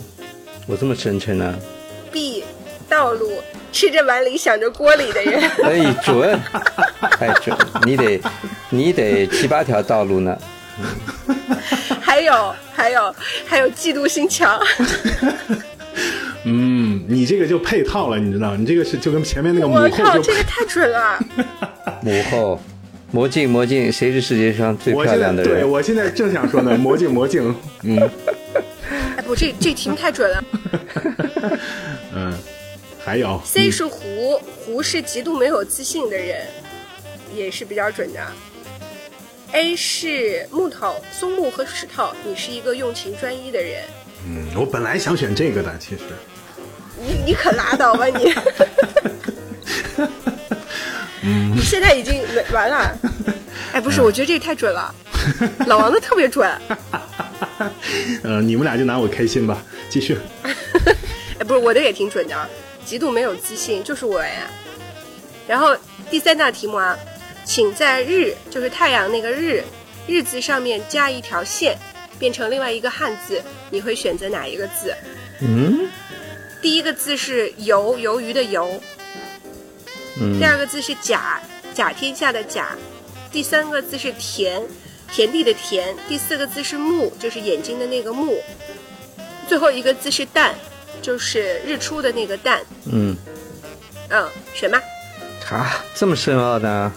我这么深沉呢、B 道路吃着碗里想着锅里的人。哎，准，太准，你得，你得七八条道路呢。还有还有还有嫉妒心强。嗯，你这个就配套了，你知道？你这个是就跟前面那个母我靠，后就这个太准了！母后，魔镜魔镜，谁是世界上最漂我现在亮的人？对我现在正想说呢，魔镜魔镜，嗯哎不，这这题目太准了。嗯，还有 C 嗯是胡，胡是极度没有自信的人，也是比较准的。A 是木头，松木和石头，你是一个用情专一的人。嗯，我本来想选这个的，其实，你你可拉倒吧你！你现在已经完了。哎，不是，我觉得这个太准了，老王的特别准。呃，你们俩就拿我开心吧，继续。哎，不是，我的也挺准的，极度没有自信，就是我呀。然后第三道题目啊，请在日，就是太阳那个日，日字上面加一条线，变成另外一个汉字，你会选择哪一个字？嗯第一个字是游，鱿鱼的游。嗯第二个字是甲，甲天下的甲；第三个字是田，田地的田，第四个字是目，就是眼睛的那个目，最后一个字是旦，就是日出的那个旦。嗯，嗯，选吧。啊，这么深奥的，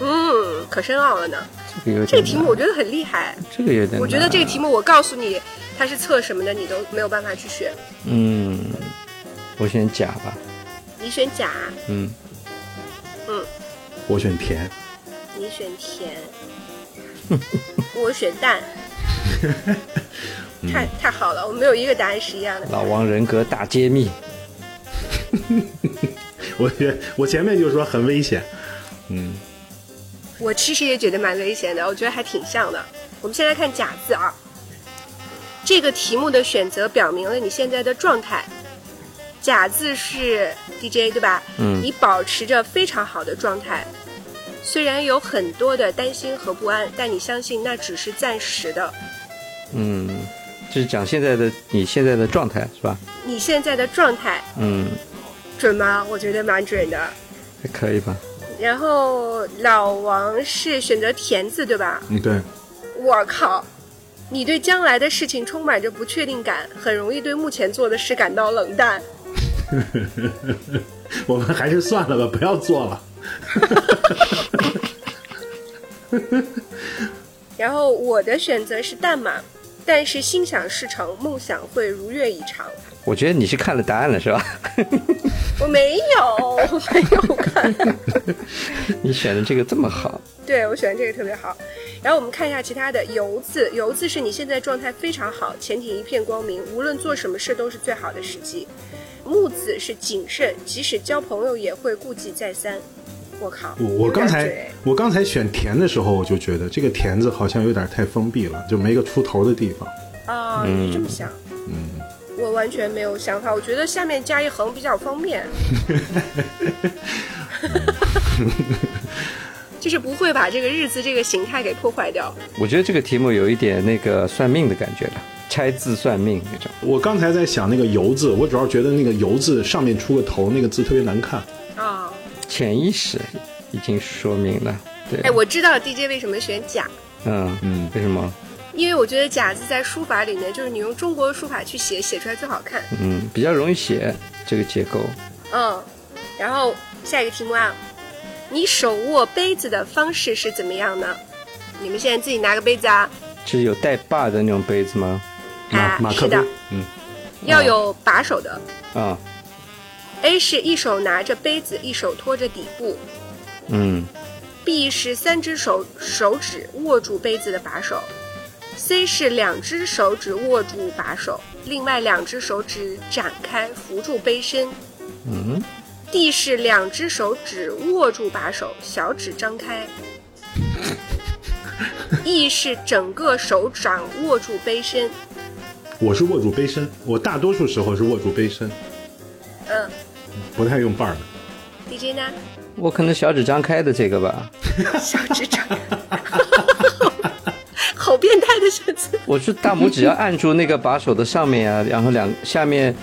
嗯，可深奥了呢。这个有点这个题目我觉得很厉害。这个有点，我觉得这个题目我告诉你它是测什么的，你都没有办法去选。嗯，我选甲吧，你选甲，嗯，嗯，我选田，你选田，我选蛋。太太好了，我们没有一个答案是一样的。老王人格大揭秘，我觉我前面就说很危险，嗯，我其实也觉得蛮危险的，我觉得还挺像的。我们先来看甲字啊，这个题目的选择表明了你现在的状态。甲字是 DJ 对吧？嗯你保持着非常好的状态，虽然有很多的担心和不安，但你相信那只是暂时的。嗯，就是讲现在的你现在的状态是吧？你现在的状态嗯，准吗？我觉得蛮准的。还可以吧？然后老王是选择田字对吧？嗯，对，我靠，你对将来的事情充满着不确定感，很容易对目前做的事感到冷淡。我们还是算了吧，不要做了。然后我的选择是淡马，但是心想事成，梦想会如愿以偿。我觉得你是看了答案了是吧？我没有，我没有看。你选的这个这么好，对我选的这个特别好。然后我们看一下其他的，游字，游字是你现在状态非常好，前景一片光明，无论做什么事都是最好的时机。木字是谨慎，即使交朋友也会顾忌再三。我靠，我我刚才我刚才选田的时候，我就觉得这个田字好像有点太封闭了，就没个出头的地方。啊、你是这么想？嗯，我完全没有想法。我觉得下面加一横比较方便，就是不会把这个日字这个形态给破坏掉。我觉得这个题目有一点那个算命的感觉了，拆字算命那种。我刚才在想那个“游”字，我主要觉得那个“游”字上面出个头，那个字特别难看。啊、潜意识已经说明了，对，哎，我知道 DJ 为什么选甲，嗯嗯，为什么？因为我觉得甲字在书法里面，就是你用中国书法去写，写出来最好看。嗯，比较容易写这个结构。嗯，然后下一个题目啊，你手握杯子的方式是怎么样呢？你们现在自己拿个杯子啊，是有带把的那种杯子吗？马啊马克的，嗯，要有把手的。啊，A 是一手拿着杯子，一手托着底部。嗯。；B 是三只手手指握住杯子的把手。；C 是两只手指握住把手，另外两只手指展开扶住杯身。嗯，；D 是两只手指握住把手，小指张开；E 是整个手掌握住杯身。我是握住杯身，我大多数时候是握住杯身，嗯不太用把儿的。，DJ 呢？我可能小指张开的这个吧。小指张开，好变态的选择。我是大拇指要按住那个把手的上面啊，然后两下面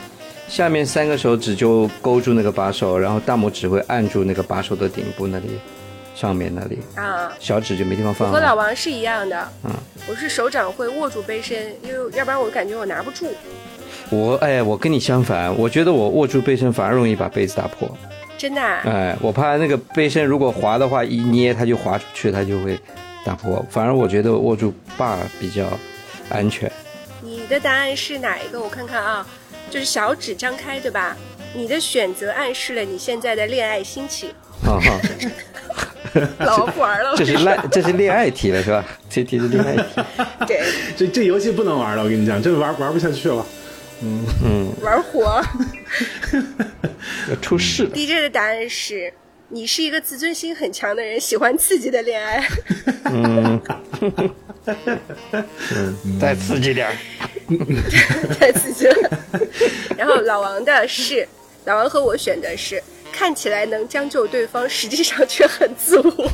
下面三个手指就勾住那个把手，然后大拇指会按住那个把手的顶部那里，上面那里，啊，小指就没地方放我和老。王是一样的。嗯，我是手掌会握住杯身，因为要不然我感觉我拿不住。我哎，我跟你相反，我觉得我握住杯身反而容易把杯子打破。真的、啊？哎，我怕那个杯身如果滑的话，一捏它就滑出去，它就会打破。反而我觉得握住把比较安全。你的答案是哪一个？我看看啊，就是小指张开，对吧？你的选择暗示了你现在的恋爱心情。哈哈，老王不玩了，这是恋这是恋爱题了是吧？这题是恋爱题。对这这游戏不能玩了，我跟你讲，真的玩玩不下去了。嗯玩火。要出事了。DJ 的答案是。你是一个自尊心很强的人，喜欢刺激的恋爱。嗯，再刺激点儿。太刺激了。然后老王的是，老王和我选的是，看起来能将就对方，实际上却很自我，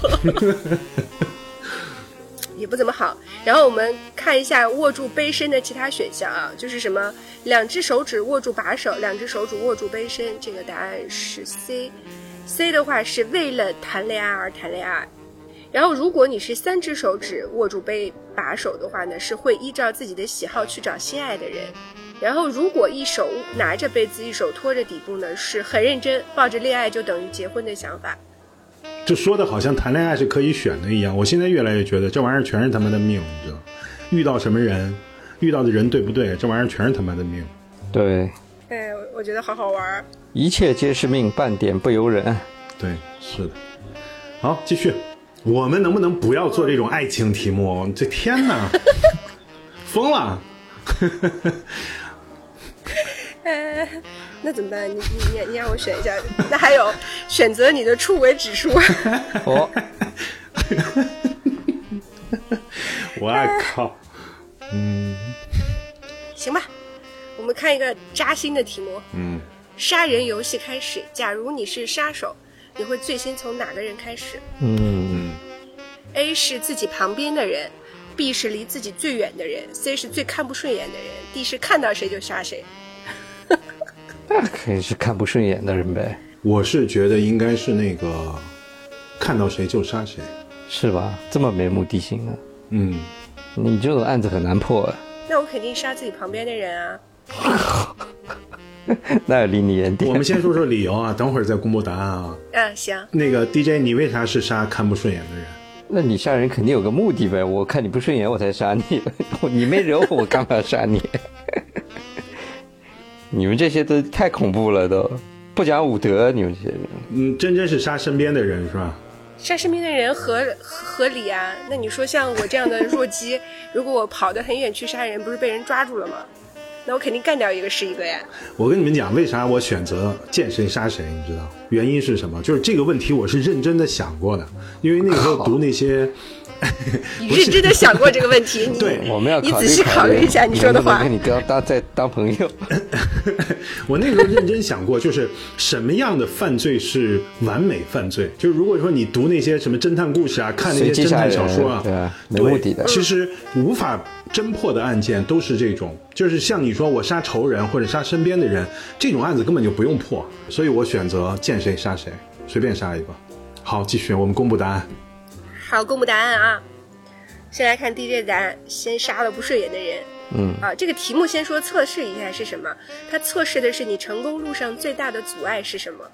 也不怎么好。然后我们看一下握住杯身的其他选项啊，就是什么两只手指握住把手，两只手指握住杯身，这个答案是 C。C 的话是为了谈恋爱而谈恋爱。然后，如果你是三只手指握住杯把手的话呢，是会依照自己的喜好去找心爱的人。然后，如果一手拿着杯子，一手托着底部呢，是很认真，抱着恋爱就等于结婚的想法。就说的好像谈恋爱是可以选的一样。我现在越来越觉得这玩意儿全是他妈的命，你知道？遇到什么人，遇到的人对不对，这玩意儿全是他妈的命。对，哎，我觉得好好玩。一切皆是命，半点不由人。对，是的。好，继续。我们能不能不要做这种爱情题目？这天哪，疯了！呃，那怎么办？你你你你让我选一下。那还有选择你的出轨指数。哦，我靠，嗯，行吧，我们看一个扎心的题目。嗯，杀人游戏开始。假如你是杀手。你会最先从哪个人开始？嗯，A 是自己旁边的人，B 是离自己最远的人，C 是最看不顺眼的人，D 是看到谁就杀谁。那肯定是看不顺眼的人呗。我是觉得应该是那个看到谁就杀谁，是吧？这么没目的性啊？嗯，你这种案子很难破啊。那我肯定杀自己旁边的人啊。那离你远点。我们先说说理由啊，等会儿再公布答案啊。嗯，行。那个 DJ，你为啥是杀看不顺眼的人？那你杀人肯定有个目的呗。我看你不顺眼，我才杀你。你没惹我，我干嘛要杀你？你们这些都太恐怖了，都不讲武德。你们这些人，嗯，真真是杀身边的人是吧？杀身边的人合合理啊。那你说像我这样的弱鸡，如果我跑得很远去杀人，不是被人抓住了吗？那我肯定干掉一个是一个呀！我跟你们讲，为啥我选择见谁杀谁？你知道原因是什么？就是这个问题我是认真的想过的，因为那个时候读那些。你 认真的想过这个问题？对，我们要你仔细考虑一下你说的话。跟你当当在当朋友。我那个时候认真想过，就是什么样的犯罪是完美犯罪？就是如果说你读那些什么侦探故事啊，看那些侦探小说啊，对啊没目的的，其实无法侦破的案件都是这种，就是像你说我杀仇人或者杀身边的人，这种案子根本就不用破，所以我选择见谁杀谁，随便杀一个。好，继续，我们公布答案。好，公布答案啊！先来看 DJ 的答案，先杀了不顺眼的人。嗯啊，这个题目先说测试一下是什么？它测试的是你成功路上最大的阻碍是什么？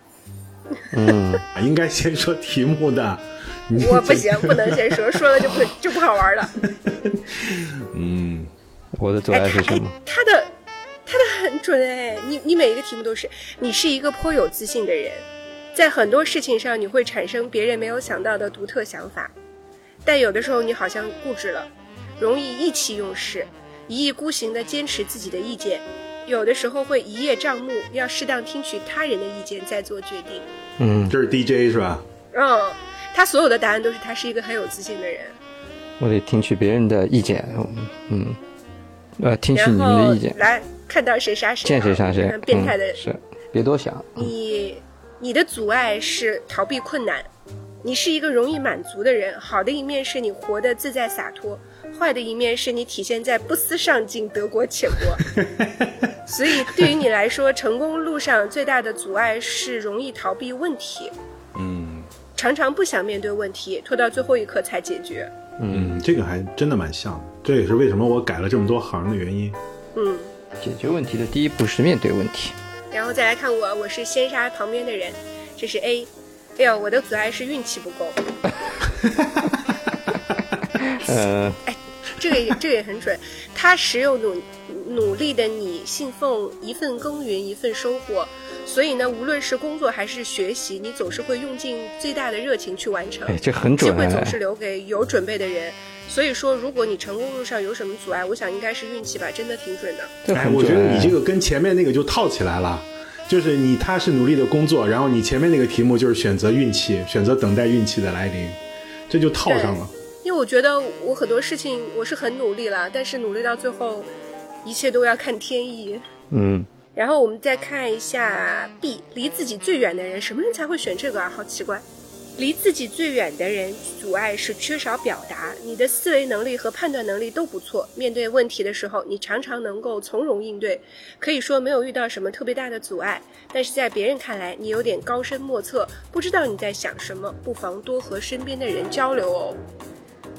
嗯，应该先说题目的。我不行，不能先说，说了就不就不好玩了。嗯，我的阻碍是什么？他的他的很准哎，你你每一个题目都是，你是一个颇有自信的人。在很多事情上，你会产生别人没有想到的独特想法，但有的时候你好像固执了，容易意气用事，一意孤行地坚持自己的意见，有的时候会一叶障目，要适当听取他人的意见再做决定。嗯，这是 DJ 是吧？嗯，他所有的答案都是他是一个很有自信的人。我得听取别人的意见，嗯，呃，听取你们的意见。来看到谁杀谁，见谁杀谁。变态的是，别多想。你。你的阻碍是逃避困难，你是一个容易满足的人。好的一面是你活得自在洒脱，坏的一面是你体现在不思上进、得过且过。所以对于你来说，成功路上最大的阻碍是容易逃避问题，嗯，常常不想面对问题，拖到最后一刻才解决。嗯，这个还真的蛮像的，这也是为什么我改了这么多行的原因。嗯，解决问题的第一步是面对问题。然后再来看我，我是先杀旁边的人，这是 A。哎呦，我的阻碍是运气不够。呃，哎，这个也这个也很准。踏实又努努力的你，信奉一份耕耘一份收获，所以呢，无论是工作还是学习，你总是会用尽最大的热情去完成。哎，这很准。机会总是留给有准备的人。所以说，如果你成功路上有什么阻碍，我想应该是运气吧，真的挺准的。哎，我觉得你这个跟前面那个就套起来了，就是你踏实努力的工作，然后你前面那个题目就是选择运气，选择等待运气的来临，这就套上了。因为我觉得我很多事情我是很努力了，但是努力到最后，一切都要看天意。嗯。然后我们再看一下 B，离自己最远的人，什么人才会选这个啊？好奇怪。离自己最远的人，阻碍是缺少表达。你的思维能力和判断能力都不错，面对问题的时候，你常常能够从容应对，可以说没有遇到什么特别大的阻碍。但是在别人看来，你有点高深莫测，不知道你在想什么，不妨多和身边的人交流哦。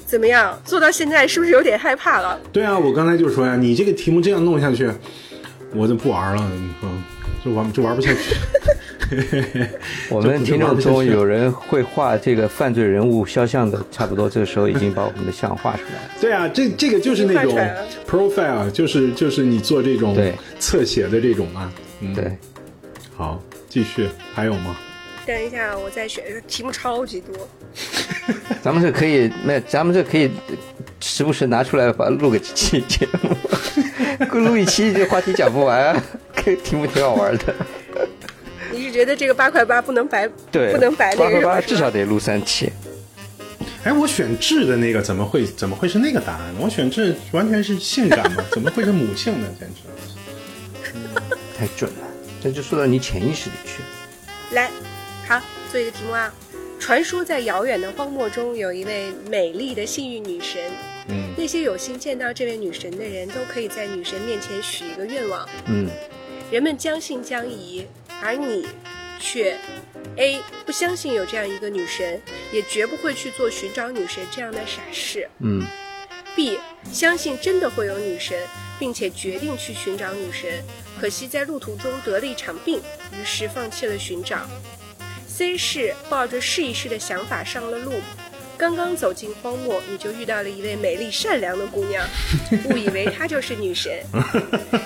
怎么样？做到现在是不是有点害怕了？对啊，我刚才就说呀，你这个题目这样弄下去，我就不玩了，你说，就玩就玩不下去。我们听众中有人会画这个犯罪人物肖像的，差不多这个时候已经把我们的像画出来了。对啊，这这个就是那种 profile，就是就是你做这种对侧写的这种啊。嗯，对，好，继续，还有吗？等一下，我再选，题目超级多。咱们这可以，那，咱们这可以时不时拿出来把录个几期节目，录一期这话题讲不完，这题目挺好玩的。你是觉得这个八块八不能白，对，不能白那八块八至少得录三期。哎，我选智的那个怎么会怎么会是那个答案呢？我选智完全是性感嘛，怎么会是母性呢？简直！太准了，这就说到你潜意识里去。来，好，做一个题目啊。传说在遥远的荒漠中有一位美丽的幸运女神，嗯那些有幸见到这位女神的人都可以在女神面前许一个愿望，嗯，人们将信将疑，而你却 A 不相信有这样一个女神，也绝不会去做寻找女神这样的傻事。嗯 B 相信真的会有女神，并且决定去寻找女神，可惜在路途中得了一场病，于是放弃了寻找。C 是抱着试一试的想法上了路，刚刚走进荒漠，你就遇到了一位美丽善良的姑娘，误以为她就是女神。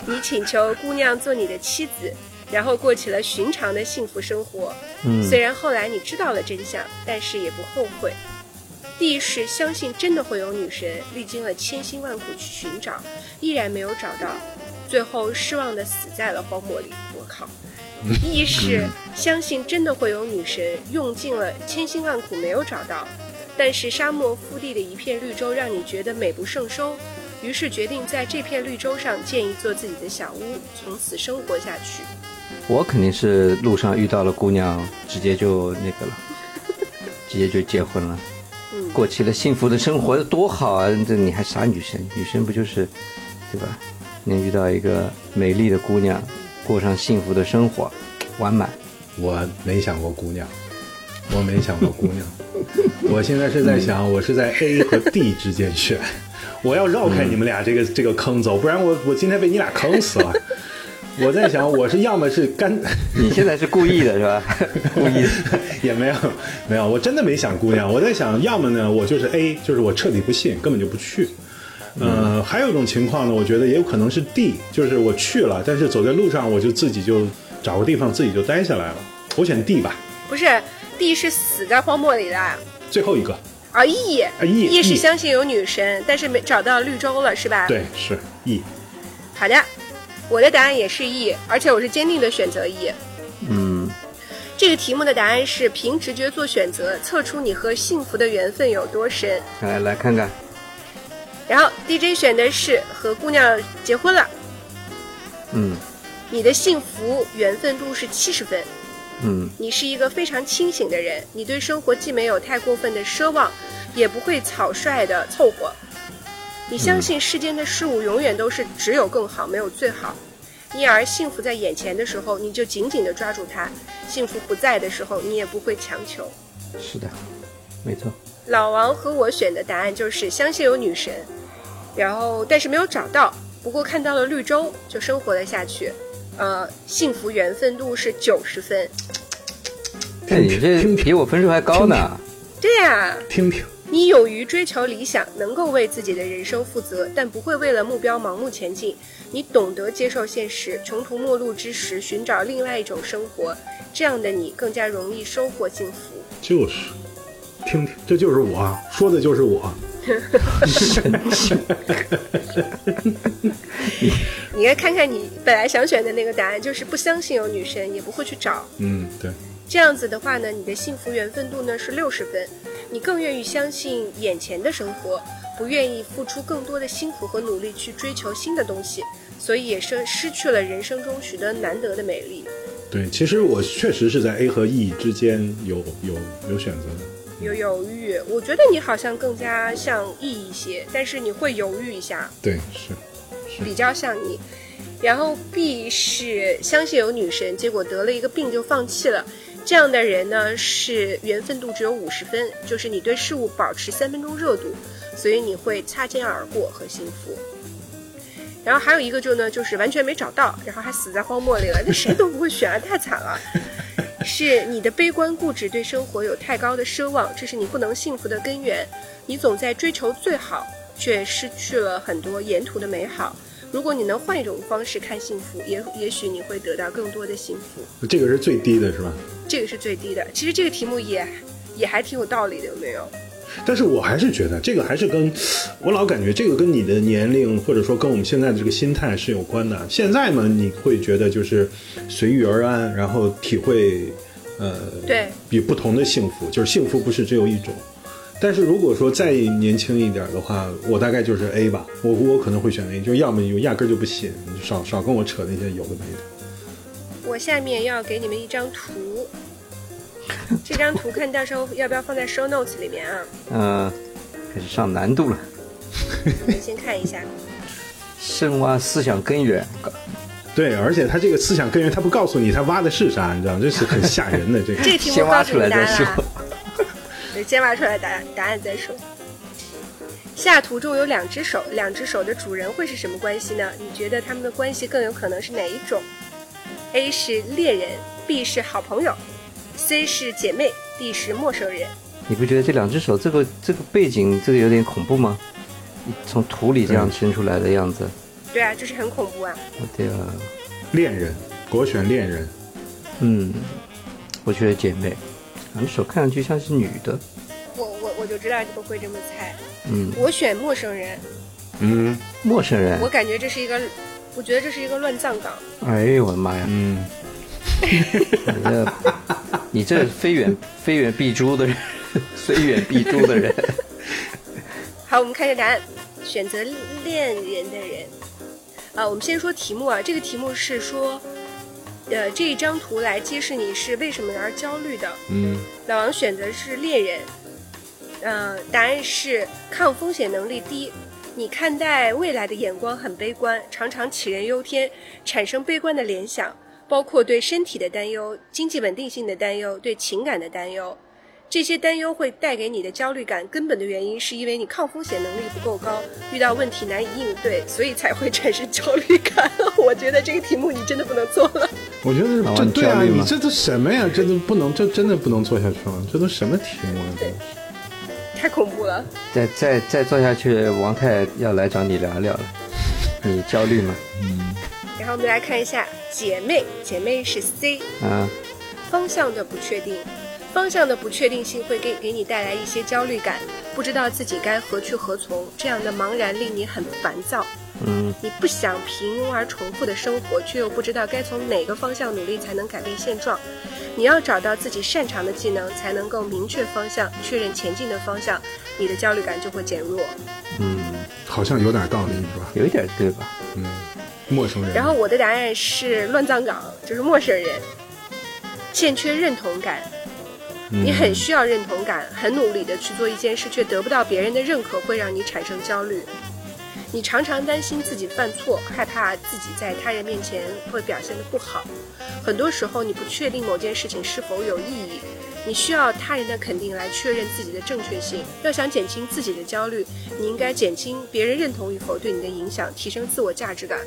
你请求姑娘做你的妻子，然后过起了寻常的幸福生活。嗯虽然后来你知道了真相，但是也不后悔。第一是相信真的会有女神，历经了千辛万苦去寻找，依然没有找到，最后失望的死在了荒漠里。我靠！一是相信真的会有女神，用尽了千辛万苦没有找到，但是沙漠腹地的一片绿洲让你觉得美不胜收，于是决定在这片绿洲上建一座自己的小屋，从此生活下去。我肯定是路上遇到了姑娘，直接就那个了，直接就结婚了，嗯，过起了幸福的生活，多好啊！这你还啥女神？女神不就是，对吧？能遇到一个美丽的姑娘，过上幸福的生活，完满。我没想过姑娘，我没想过姑娘，我现在是在想，我是在 A 和 D 之间选，我要绕开你们俩这个这个坑走，不然我我今天被你俩坑死了。我在想，我是要么是干，你现在是故意的是吧？故意的。也没有没有，我真的没想姑娘。我在想，要么呢，我就是 A，就是我彻底不信，根本就不去。呃，还有一种情况呢，我觉得也有可能是 D，就是我去了，但是走在路上我就自己就找个地方自己就待下来了。我选 D 吧，不是，D 是死在荒漠里的。最后一个。啊，E 啊，E，E 是 E 相信有女神，但是没找到绿洲了，是吧？。对，是 E。好的，我的答案也是 E，而且我是坚定的选择 E。嗯，这个题目的答案是凭直觉做选择，测出你和幸福的缘分有多深。来来看看，然后 DJ 选的是和姑娘结婚了，嗯你的幸福缘分度是七十分。嗯你是一个非常清醒的人，你对生活既没有太过分的奢望，也不会草率的凑合。你相信世间的事物永远都是只有更好，没有最好。因而幸福在眼前的时候，你就紧紧的抓住它；幸福不在的时候，你也不会强求。是的，没错。老王和我选的答案就是相信有女神，然后但是没有找到，不过看到了绿洲，就生活了下去。呃，幸福缘分度是九十分。那你这比我分数还高呢。对呀、听听，你勇于追求理想，能够为自己的人生负责，但不会为了目标盲目前进。你懂得接受现实，穷途末路之时寻找另外一种生活，这样的你更加容易收获幸福。就是听听，这就是我说的，就是我。你该看看你本来想选的那个答案，就是不相信有女神，也不会去找。嗯，对，这样子的话呢，你的幸福缘分度呢是六十分，你更愿意相信眼前的生活，不愿意付出更多的辛苦和努力去追求新的东西，所以也是失去了人生中许多难得的美丽。对，其实我确实是在 A 和 E 之间有有有选择的。有犹豫，我觉得你好像更加像 E 一些，但是你会犹豫一下，对，是是比较像你。然后 B 是相信有女神，结果得了一个病就放弃了。这样的人呢，是缘分度只有五十分，就是你对事物保持三分钟热度，所以你会擦肩而过和幸福。然后还有一个就呢，就是完全没找到，然后还死在荒漠里了，那谁都不会选啊，太惨了。是你的悲观固执，对生活有太高的奢望，这是你不能幸福的根源。你总在追求最好，却失去了很多沿途的美好。如果你能换一种方式看幸福，也也许你会得到更多的幸福。这个是最低的，是吧？这个是最低的。其实这个题目也也还挺有道理的，有没有？但是我还是觉得这个还是跟我老感觉这个跟你的年龄或者说跟我们现在的这个心态是有关的。现在嘛，你会觉得就是随遇而安，然后体会呃对比不同的幸福，就是幸福不是只有一种。但是如果说再年轻一点的话，我大概就是 A 吧，我我可能会选 A，就要么就压根儿就不信，你少少跟我扯那些有的没的。我下面要给你们一张图，这张图看到时候要不要放在 show notes 里面啊？嗯、开始上难度了。你们先看一下。深挖思想根源，对，而且他这个思想根源，他不告诉你他挖的是啥，你知道吗？这是很吓人的这个。这个题目先挖告诉你出来再说先挖出来答案，答案再说。下图中有两只手，两只手的主人会是什么关系呢？你觉得他们的关系更有可能是哪一种？A 是猎人，B 是好朋友，C 是姐妹，D 是陌生人。你不觉得这两只手这个这个背景这个有点恐怖吗？从土里这样伸出来的样子，对啊，就是很恐怖啊。我的啊，恋人，国选恋人，嗯，我觉得姐妹，两只手看上去像是女的，我我我就知道你们会这么猜。嗯，我选陌生人，嗯陌生人我，感觉这是一个，我觉得这是一个乱葬岗。哎呦我的妈呀，嗯，你这非远 非远必诛的人，非远必诛的人，好，我们看一下答案，选择恋人的人。啊，我们先说题目啊，这个题目是说，呃，这一张图来揭示你是为什么而焦虑的。嗯，老王选择是恋人，呃，答案是抗风险能力低。你看待未来的眼光很悲观，常常杞人忧天，产生悲观的联想，包括对身体的担忧、经济稳定性的担忧、对情感的担忧。这些担忧会带给你的焦虑感，根本的原因是因为你抗风险能力不够高，遇到问题难以应对，所以才会产生焦虑感。我觉得这个题目你真的不能做了。我觉得老王这对啊，你这都什么呀？这都不能，这真的不能做下去了。这都什么题目啊？这太恐怖了。再再再做下去，王太要来找你聊聊了，你焦虑吗？然后我们来看一下姐妹，姐妹是 C，啊，方向的不确定，方向的不确定性会给给你带来一些焦虑感，不知道自己该何去何从，这样的茫然令你很烦躁。嗯，你不想平庸而重复的生活，却又不知道该从哪个方向努力才能改变现状。你要找到自己擅长的技能，才能够明确方向，确认前进的方向，你的焦虑感就会减弱。嗯，好像有点道理，是吧？有一点对吧？嗯，陌生人。然后我的答案是乱葬岗，就是陌生人，欠缺认同感。你很需要认同感，很努力的去做一件事，却得不到别人的认可，会让你产生焦虑。你常常担心自己犯错，害怕自己在他人面前会表现得不好。很多时候，你不确定某件事情是否有意义，你需要他人的肯定来确认自己的正确性。要想减轻自己的焦虑，你应该减轻别人认同与否对你的影响，提升自我价值感。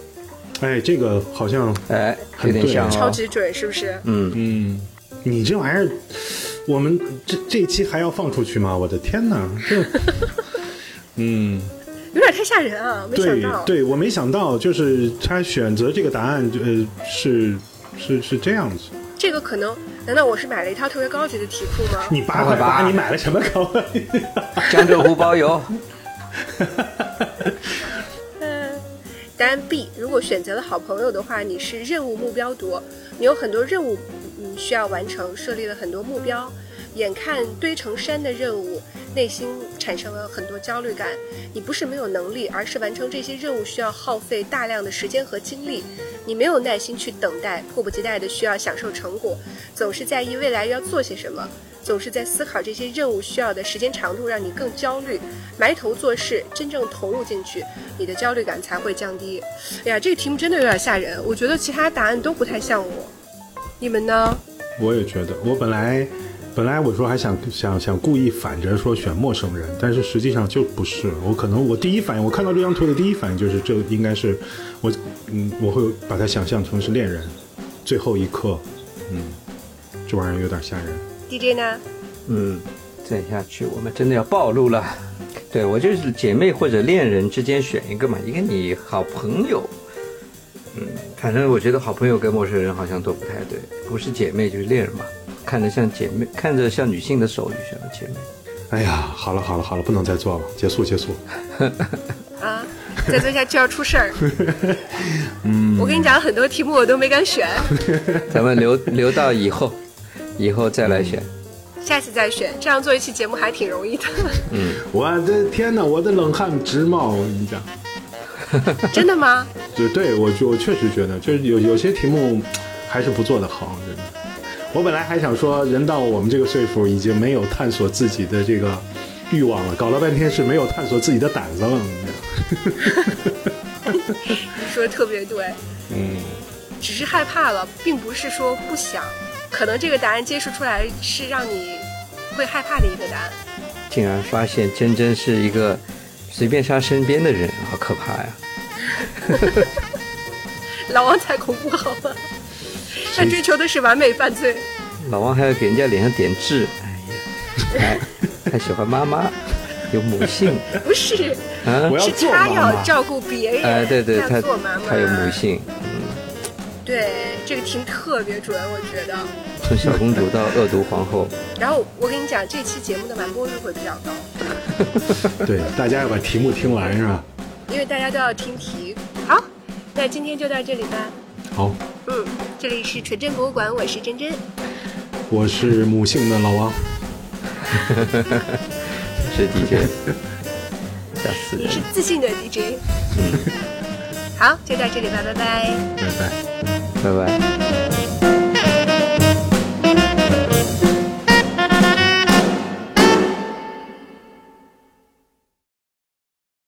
哎，这个好像，哎，很对有点像哦。超级准，是不是？嗯，嗯，你这玩意儿，我们这这一期还要放出去吗？我的天哪，这，嗯，有点太吓人啊！没想对到，对，我没想到，就是他选择这个答案，呃，是是是这样子。这个可能，难道我是买了一套特别高级的题库吗？你八块八，你买了什么高？江浙沪包邮。嗯，答案 B，如果选择了好朋友的话，你是任务目标多，你有很多任务嗯需要完成，设立了很多目标，眼看堆成山的任务，内心产生了很多焦虑感。你不是没有能力，而是完成这些任务需要耗费大量的时间和精力。你没有耐心去等待，迫不及待的需要享受成果，总是在意未来要做些什么，总是在思考这些任务需要的时间长度，让你更焦虑。埋头做事，真正投入进去，你的焦虑感才会降低。哎呀，这个题目真的有点吓人，我觉得其他答案都不太像我。你们呢？我也觉得，我本来本来我说还想想想故意反着说选陌生人，但是实际上就不是。我可能我第一反应，我看到这张图的第一反应就是这应该是我，嗯，我会把它想象成是恋人，最后一刻，嗯，这玩意儿有点吓人。DJ 呢？嗯，再下去我们真的要暴露了。对我就是姐妹或者恋人之间选一个嘛，一个你好朋友，嗯，反正我觉得好朋友跟陌生人好像都不太对，不是姐妹就是恋人嘛，看着像姐妹，看着像女性的手就像姐妹。哎呀，好了好了好了，不能再做了，结束结束。啊，再做下去要出事儿。嗯，我跟你讲，很多题目我都没敢选，咱们留留到以后，以后再来选。下次再选。这样做一期节目还挺容易的。嗯，我的天哪，我的冷汗直冒，我跟你讲。真的吗？就对我，我确实觉得，就是有有些题目还是不做的好，真的。我本来还想说，人到我们这个岁数，已经没有探索自己的这个欲望了，搞了半天是没有探索自己的胆子了。你说的特别对，嗯，只是害怕了，并不是说不想。可能这个答案揭示出来是让你会害怕的一个答案。竟然发现真真是一个随便杀身边的人，好可怕呀！老王才恐怖好吗？他追求的是完美犯罪。老王还要给人家脸上点痣，哎呀，还 还喜欢妈妈，有母性不是，啊我！要是他要。照顾别人，哎，对对，他他要做妈妈，他有母。性，嗯，对，这个题目特别准，我觉得。从小公主到恶毒皇后，然后我跟你讲，这期节目的完播率会比较高，对，大家要把题目听完是吧？因为大家都要听题。好，那今天就到这里吧。好，嗯，这里是纯真博物馆，我是真真。我是母性的老王，是 DJ，吓死人你是！自信的 DJ。好，就到这里吧，拜拜。拜拜。拜拜。